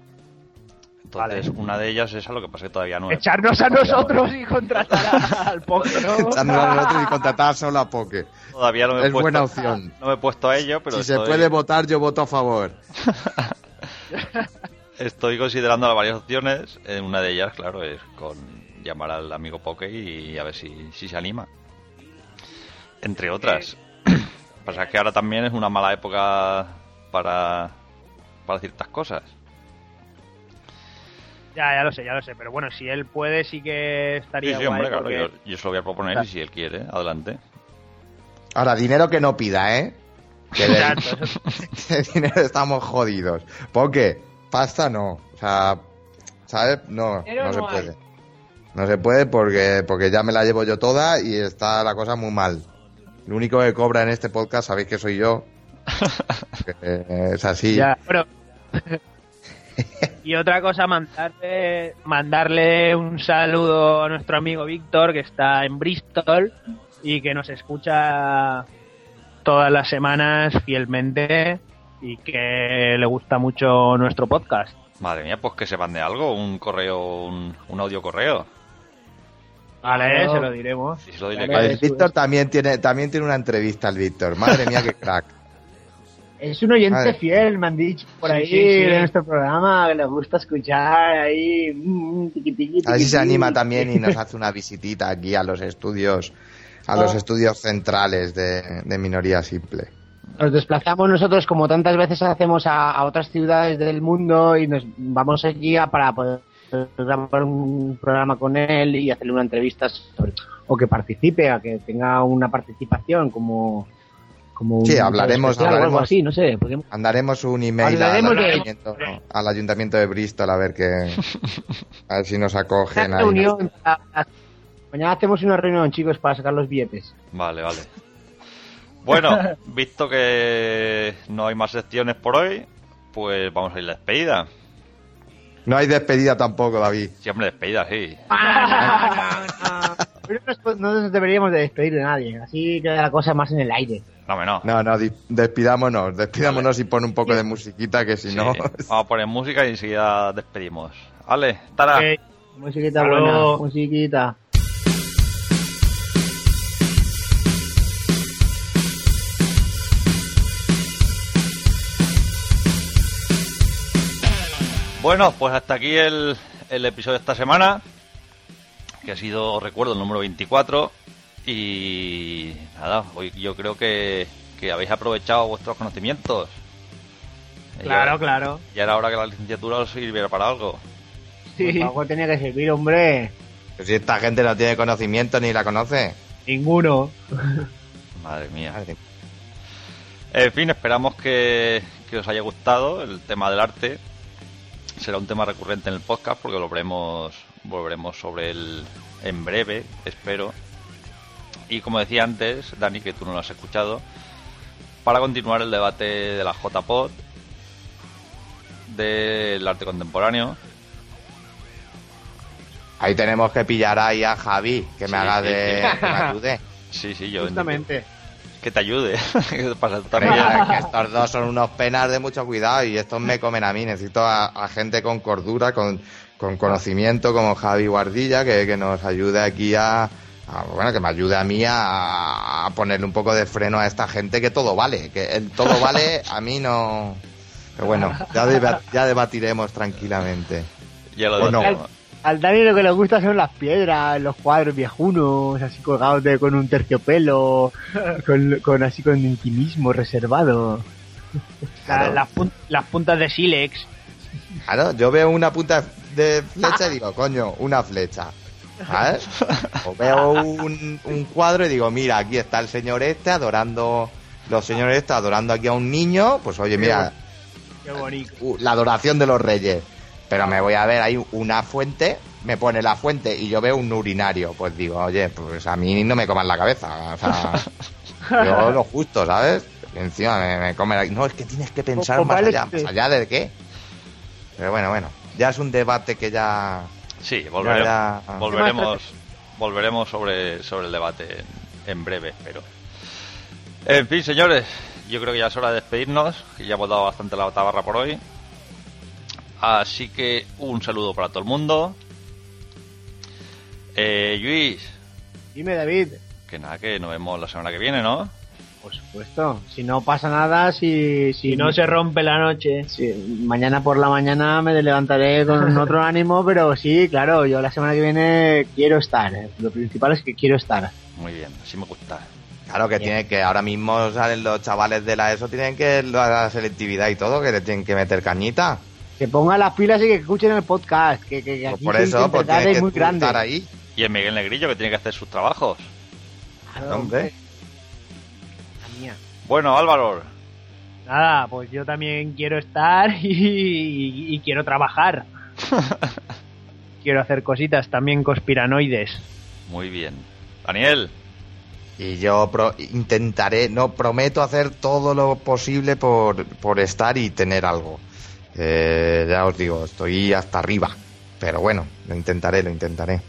Entonces, una de ellas es a lo que pasa que todavía no echarnos a nosotros y contratar al Poke, ¿no? Echarnos a nosotros y contratar solo a Poke. Todavía no me he Es puesto, buena opción. No me he puesto a ello, pero si se puede votar, yo voto a favor. estoy considerando las varias opciones. Eh, Una de ellas, claro, es con llamar al amigo Poke y a ver si, si se anima. Entre otras. Pasa que ahora también es una mala época para, para ciertas cosas. Ya, ya lo sé, ya lo sé. Pero bueno, si él puede, sí que Sí, estaría sí, guay. hombre, claro. porque- Yo, yo se lo voy a proponer y si él quiere, adelante. Ahora, dinero que no pida, ¿eh? Que de, Exacto, eso- de dinero estamos jodidos. Porque pasta no. O sea, ¿sabes? No, Dinero no se no hay. puede. No se puede porque, porque ya me la llevo yo toda y está la cosa muy mal. El único que cobra en este podcast, sabéis que soy yo. Eh, es así. Ya, bueno. y otra cosa, mandarle, mandarle un saludo a nuestro amigo Víctor, que está en Bristol y que nos escucha todas las semanas fielmente y que le gusta mucho nuestro podcast. Madre mía, pues que se mande algo, un correo, un, un audio correo. Vale, se lo diremos. Y se lo diré Vale. que- El Víctor también tiene, también tiene una entrevista, el Víctor. Madre mía, qué crack. Es un oyente Vale. fiel, me han dicho por Sí, ahí sí, sí. de nuestro programa, que le gusta escuchar ahí. mm, tiqui, tiqui, A ver si tiqui, se anima tiqui. también y nos hace una visitita aquí a los estudios, a los Ah. estudios centrales de, de minoría simple. Nos desplazamos nosotros, como tantas veces hacemos, a, a otras ciudades del mundo y nos vamos allí a- para poder grabar un programa con él y hacerle una entrevista sobre- o que participe, a que tenga una participación como. como Sí, un- hablaremos- especial o algo hablaremos. así, no sé. Porque Mandaremos un email al Hablaremos de- ayuntamiento, al ayuntamiento de Bristol a ver que a ver si nos acogen una ahí. reunión. Mañana hacemos una reunión, chicos, para sacar los billetes. Vale, vale. Bueno, visto que no hay más secciones por hoy, pues vamos a ir a la despedida. No hay despedida tampoco, David. Siempre despedida, sí. Pero no, no nos deberíamos de despedir de nadie, así queda la cosa más en el aire. No, no. No, no, despidámonos, despidámonos y pon un poco de musiquita que si Sí, no... Vamos a poner música y enseguida despedimos. Vale, Tara. Musiquita Hasta buena, musiquita. Bueno, pues hasta aquí el, el episodio de esta semana, que ha sido, recuerdo, el número 24. Y nada, hoy yo creo que, que habéis aprovechado vuestros conocimientos. Claro, Ya- claro. Ya era hora que la licenciatura os sirviera para algo. Por algo tenía que servir, hombre. Que si esta gente no tiene conocimiento ni la conoce. Ninguno. Madre mía. Madre En fin, esperamos que, que os haya gustado el tema del arte. Será un tema recurrente en el podcast porque lo veremos, volveremos sobre él en breve, espero. Y como decía antes, Dani, que tú no lo has escuchado, para continuar el debate de la JPod, del arte contemporáneo. Ahí tenemos que pillar ahí a Javi, que me haga sí, de... sí. que me ayude. Sí, sí, yo. Justamente. Que te ayude. Estos dos son unos penas de mucho cuidado y estos me comen a mí. Necesito a, a gente con cordura, con, con conocimiento como Javi Guardilla, que, que nos ayude aquí a, bueno, que me ayude a mí a, a ponerle un poco de freno a esta gente que todo vale, que el todo vale a mí no. Pero bueno, ya, deba- ya debatiremos tranquilamente. Ya lo ¿O no? decimos. Al Dani lo que le gusta son las piedras, los cuadros viejunos, así colgados de, con un terciopelo, con, con así con intimismo reservado. Claro. las, pun- las puntas de sílex. Claro, yo veo una punta de flecha y digo, coño, una flecha. ¿Sabes? O veo un, un cuadro y digo, mira, aquí está el señor este adorando, los señores este adorando aquí a un niño, pues oye, mira, Qué bonito. uh, la adoración de los reyes. Pero me voy a ver ahí una fuente, me pone la fuente y yo veo un urinario. Pues digo, oye, pues a mí no me coman la cabeza. O sea, yo lo justo, ¿sabes? Y encima me, me comen la- No, es que tienes que pensar Pues más vale allá. que- ¿Más allá de qué? Pero bueno, bueno. Ya es un debate que ya... Sí, volveremos, ya- volveremos, volveremos sobre, sobre el debate en, en breve, espero. En fin, señores, yo creo que ya es hora de despedirnos, que ya hemos dado bastante la tabarra por hoy. Así que un saludo para todo el mundo. Eh, Luis, Dime, David. que nada, que nos vemos la semana que viene, ¿no? Por supuesto. Si no pasa nada, si, si, Si no se rompe la noche. si- mañana por la mañana me levantaré con otro ánimo, pero sí, claro, yo la semana que viene quiero estar. ¿eh? Lo principal es que quiero estar. Muy bien, así me gusta. Claro que tiene que ahora mismo salen los chavales de la ESO, tienen que la selectividad y todo, que le tienen que meter cañita. Que pongan las pilas y que escuchen el podcast. Que, que, que Pues aquí por eso, tienes es muy grande. estar ahí. Y el Miguel Negrillo, que tiene que hacer sus trabajos. La mía. Bueno, Álvaro, Nada, pues yo también quiero estar y, y- y quiero trabajar. quiero hacer cositas también conspiranoides. muy bien. Daniel, Y yo pro- intentaré, no, prometo hacer todo lo posible por, por estar y tener algo. Eh, ya os digo, estoy hasta arriba. Pero bueno, lo intentaré, lo intentaré.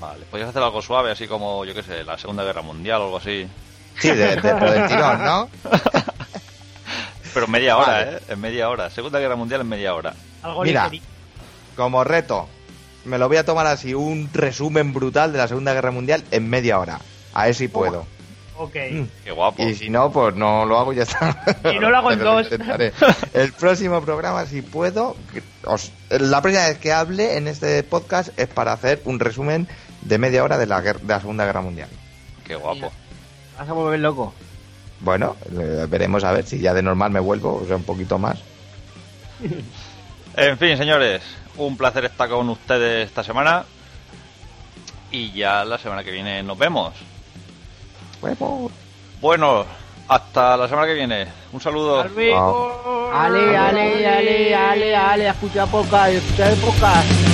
Vale, podrías hacer algo suave, así como, yo qué sé, la Segunda Guerra Mundial o algo así. Sí, de, de- pero del tirón, ¿no? Pero en media hora, Vale. ¿eh? En media hora. Segunda Guerra Mundial en media hora. Algo Mira. ligerito. Como reto, me lo voy a tomar así, un resumen brutal de la Segunda Guerra Mundial en media hora. A ver si puedo. Ok. Qué guapo. Y si no, pues no lo hago y ya está. Y no lo hago en dos. intentaré. El próximo programa, si puedo, os- la próxima vez que hable en este podcast es para hacer un resumen de media hora de la, guer- de la Segunda Guerra Mundial. Qué guapo. Vas a volver loco. Bueno, eh, veremos a ver si ya de normal me vuelvo, o sea, un poquito más. En fin, señores, un placer estar con ustedes esta semana. Y ya la semana que viene nos vemos. Huevo. Bueno, hasta la semana que viene. Un saludo. Ale, ale, ale, ale, ale, a escuchar podcast, a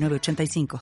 906985.